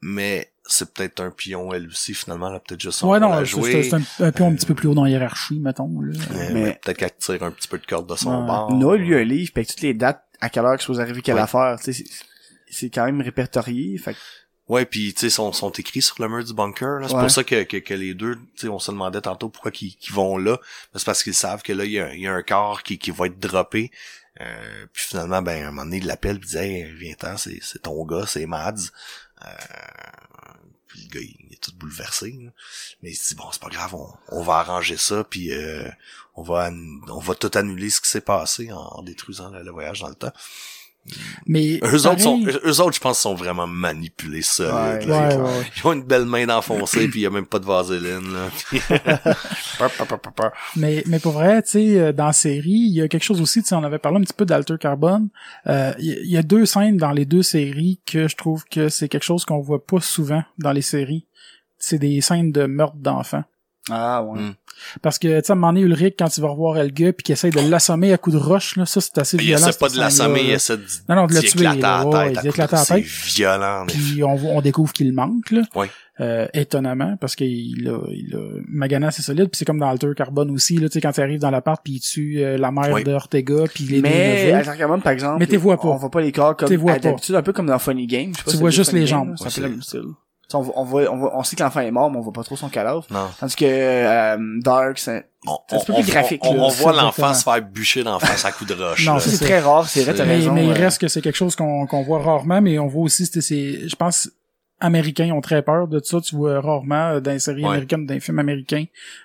mais c'est peut-être un pion, elle aussi, finalement. Elle a peut-être juste son ouais, non, à c'est jouer. c'est un, un pion un petit peu plus haut dans la hiérarchie, mettons. Là. Mais, Mais- peut-être qu'elle tire un petit peu de corde de son Ouais. bord. Noah, lui, un livre, puis avec toutes les dates, à quelle heure que chose arriver, quelle Ouais. affaire, tu sais, c'est- c'est quand même répertorié, fait que- Ouais, puis tu sais, sont, sont écrits sur le mur du bunker. là. C'est Ouais. pour ça que, que, que les deux, tu sais, on se demandait tantôt pourquoi qu'ils vont là. C'est parce qu'ils savent que là, il y a, il y a un corps qui, qui va être droppé. Euh, puis finalement, ben, à un moment donné, il l'appelle et dit Hey, viens-t'en, c'est, c'est ton gars, c'est Mads. Euh, puis le gars, il, il est tout bouleversé. Mais il se dit bon, c'est pas grave, on, va arranger ça, puis euh, on va on va tout annuler ce qui s'est passé en, détruisant le voyage dans le temps. Mais Eux autres, sont, eux autres, je pense, sont vraiment manipulés solides. Ouais, ouais, Ils- ouais. ils ont une belle main d'enfoncer puis il y a même pas de vaseline là. [laughs] [laughs] Mais, mais pour vrai, tu sais, euh, dans la série, il y a quelque chose aussi, tu sais, on avait parlé un petit peu d'Alter Carbone. Euh, Il y, a- il y a deux scènes dans les deux séries que je trouve que c'est quelque chose qu'on voit pas souvent dans les séries. C'est des scènes de meurtre d'enfants. Ah, ouais. Mm. Parce que, tu sais, à un moment donné, Ulrich, quand il va revoir Elga puis qu'il essaye de l'assommer à coups de roche, là, ça, c'est assez il violent. essaie pas de l'assommer, il essaie de Non, non, de le tuer, là, ouais, tête. ouais, à la tête. C'est violent. mais- Puis on, on découvre qu'il manque, là. Ouais. Euh, étonnamment, parce qu'il a, il a, Magana c'est solide, puis c'est comme dans Alter Carbone aussi, là, tu sais, quand il arrive dans l'appart, puis il tue euh, la mère Oui. de Ortega, puis les deux Mais. Alter Carbone, par exemple, Mais t'es vois pas. on voit pas les corps comme T'es vois à pas. d'habitude, un peu comme dans Funny Game. Je sais pas Tu si vois juste les jambes. C'est le c'est- même style. Tu sais, On, voit- on, voit, on, voit- on sait que l'enfant est mort, mais on voit pas trop son cadavre. Non. Tandis que euh, Dark, c'est On, un peu plus graphique, on, là. on voit [laughs] l'enfant se faire bûcher d'en face à coups de roche. Non, c'est très rare, c'est vrai, t'as Mais- mais, raison. mais il reste que c'est quelque chose qu'on qu'on voit rarement, mais on voit aussi, c'est, c'est- je pense, Américains ont très peur de ça. Tu vois rarement euh, dans les séries Ouais. américaines, dans les films américains,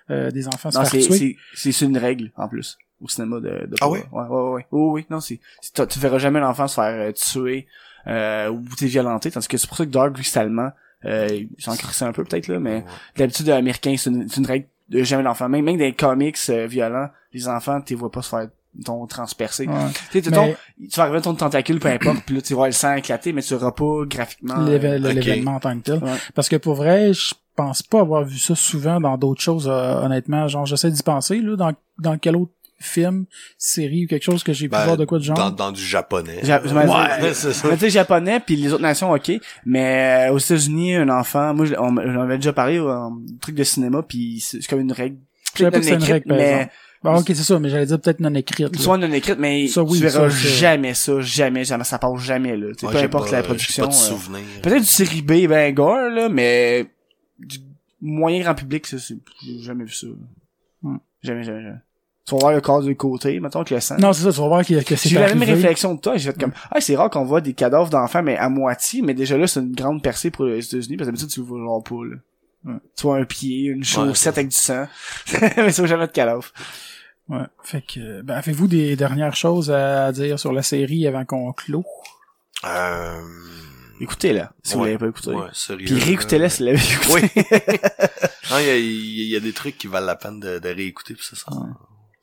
euh, des enfants se faire c'est, tuer. c'est, c'est, c'est une règle, en plus, au cinéma de, de Ah oui? Ouais, ouais, ouais. Oui, oui, non, c'est, tu verras jamais l'enfant se faire euh, tuer, euh, ou t'es violenté, tandis que c'est pour ça que Dark, vu que c'est allemand, euh, il s'en crissait un peu, peut-être, là, mais d'habitude, américain, c'est une, c'est une règle de jamais l'enfant. Même, même dans les comics euh, violents, les enfants, tu les vois pas se faire ton transpercer. Ouais. Tu sais, Mais- ton, tu vas arriver à ton tentacule, peu importe, puis là, tu vois le sang éclater, mais tu verras pas graphiquement. Euh, l'événement en tant que tel. Ouais. Parce que pour vrai, je pense pas avoir vu ça souvent dans d'autres choses, euh, honnêtement. Genre, j'essaie d'y penser, là, dans, dans quel autre film, série ou quelque chose que j'ai pu Ben, voir de quoi de genre? Dans, dans du japonais. Ja- ouais, c'est ça. Mais tu sais, japonais, puis les autres nations, ok. Mais euh, aux États-Unis, un enfant, moi, j'en avais déjà parlé, un truc de cinéma, puis c'est c'est comme une règle. Je pas que c'était une règle, par mais exemple. Bon, ok, c'est ça, mais j'allais dire peut-être non écrite. soit non écrite, mais Ça, oui, tu verras ça, jamais ça, jamais, jamais, ça passe jamais là. Tu sais, Ouais, peu importe pas- la production. J'ai pas de euh. Peut-être du série B, ben gore là, mais du moyen grand public, ça, c'est j'ai jamais vu ça. Hmm. Jamais, jamais, jamais. Tu vas voir le corps de côté, mettons que le sang. Non, c'est ça, tu vas voir que, que c'est J'ai eu la même réflexion de toi, j'ai fait comme ah c'est rare qu'on voit des cadavres d'enfants mais à moitié mais déjà là c'est une grande percée pour les États-Unis parce que d'habitude tu le vois genre pas là. Ouais. Tu vois un pied, une chaussette avec du sang. [laughs] mais vois jamais de cadavre. Ouais. Fait que, ben, avez-vous des dernières choses à dire sur la série avant qu'on clôt? Euh... Écoutez-la, si vous l'avez pas écouté. Ouais, sérieux. Puis réécoutez-la si vous l'avez écouté. Oui. [laughs] non, il y a, il y a des trucs qui valent la peine de, de réécouter, puis ça, ça,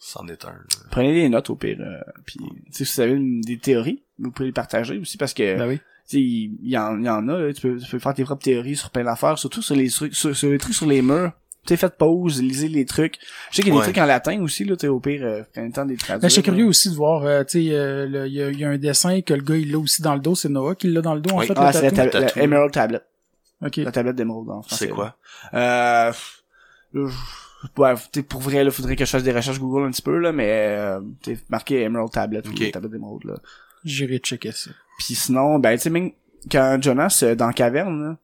c'en est un. là. Prenez des notes au pire. euh, puis tu sais, si vous avez une- des théories, vous pouvez les partager aussi parce que Ben oui. tu sais, il y, en, il y en a, là, tu, peux, tu peux faire tes propres théories sur plein d'affaires, surtout sur les trucs sur, sur les trucs sur les murs. Tu sais, faites pause, lisez les trucs. Je sais qu'il y a Ouais. des trucs en latin aussi, là, tu sais, au pire, euh, prenez le temps de les traduire. Ben, je suis curieux aussi de voir, euh, tu sais, euh, il y, a- il y a un dessin que le gars, il l'a aussi dans le dos, c'est Noah qui l'a dans le dos, en fait, Ah, le c'est la, tab- la. Emerald Tablet. Ok. La tablette d'émeraude en français. C'est quoi? Euh, pff, là, je- ouais, pour vrai, là, faudrait que je fasse des recherches Google un petit peu, là, mais, euh, t'sais, marqué Emerald Tablet Ok. ou tablette d'émeraude, là. J'irai checker ça. Puis sinon, ben, tu sais, même, quand Jonas, euh, dans la caverne, là,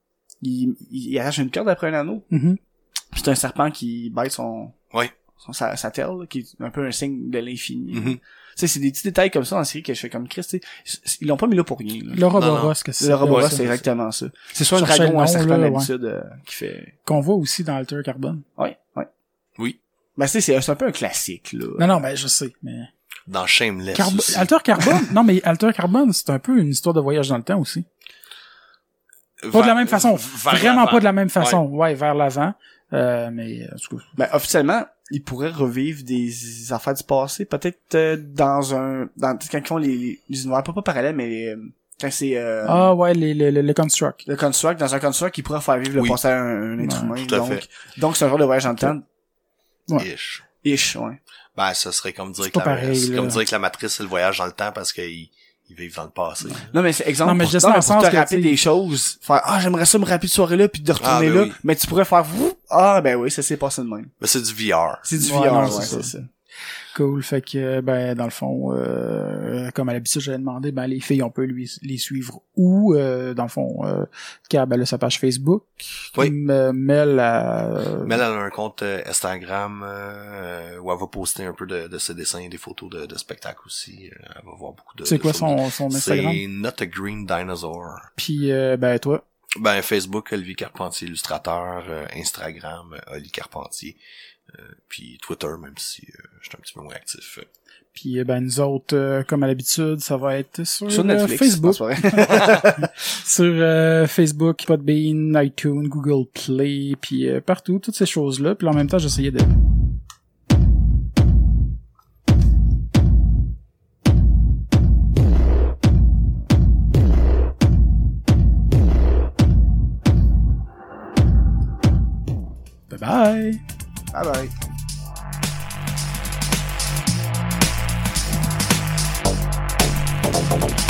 il, il, il arrache une corde après un anneau, Mhm. puis c'est un serpent qui bête son, Ouais. son sa, sa telle, là, qui est un peu un signe de l'infini. Mhm. Tu sais, c'est des petits détails comme ça dans la série que je fais comme Chris, tu sais, ils l'ont pas mis là pour rien, là. Le Roboros, que c'est? Le robot, ça, c'est exactement ça. C'est soit un dragon ou un serpent ouais. d'habitude euh, qui fait... Qu'on voit aussi dans Alter Carbone. Ouais, ouais. Oui. Ben, tu sais, c'est c'est un peu un classique, là. Non, non, ben, je sais, mais... Dans Shameless Carbo- aussi. Alter Carbone? [laughs] non, mais Alter Carbone, c'est un peu une histoire de voyage dans le temps aussi. Pas de la même façon. vers Vraiment pas de la même façon. Ouais, vers l'avant. Euh, mais, en tout cas, Ben, officiellement, ils pourraient revivre des affaires du passé, peut-être euh, dans un... Dans, quand ils font les, les, univers, pas, pas parallèles, mais les, euh, quand c'est... Euh, Ah ouais, les, les, les, les Construct. Le construct, dans un construct, ils pourraient faire vivre Oui. le passé à un, un être Ouais, humain. donc, donc c'est un genre de voyage dans le temps. Ouais. Ish. Ish, ouais. Ben, ça serait comme dire que la, pareil, comme dire que la matrice, c'est le voyage dans le temps parce qu'ils ils vivent dans le passé. Non, mais c'est exemple, Non, mais pour, je non, mais pour sens te que, rappeler des choses, faire, ah, j'aimerais ça me rappeler de soirée là puis de retourner Ah, ben là, oui. mais tu pourrais faire, vous, ah, ben oui, ça s'est passé de même. Mais c'est du VR. C'est du Ouais, VR, non, ouais, c'est c'est ça. Cool. Fait que, ben, dans le fond, euh, comme à l'habitude, j'avais demandé, ben, les filles, on peut lui, les suivre où, euh, dans le fond, euh, Cab, elle a sa page Facebook. Oui. Mel, euh, Mais elle a un compte euh, Instagram euh, où elle va poster un peu de, de ses dessins et des photos de, de spectacles aussi. Euh, Elle va voir beaucoup de c'est quoi son, son Instagram? C'est Not a Green Dinosaur. Puis, euh, ben, toi? Ben, Facebook, Olivier Carpentier, illustrateur. euh, Instagram, euh, Olivier Carpentier. Euh, puis Twitter, même si euh, je suis un petit peu moins actif. Puis, euh, ben, nous autres, euh, comme à l'habitude, ça va être sur, Sur euh, Netflix. Facebook. [laughs] sur euh, Facebook, Podbean, iTunes, Google Play, puis euh, partout, toutes ces choses-là. Puis en même temps, j'essayais de... Bye bye! Bye bye. Thank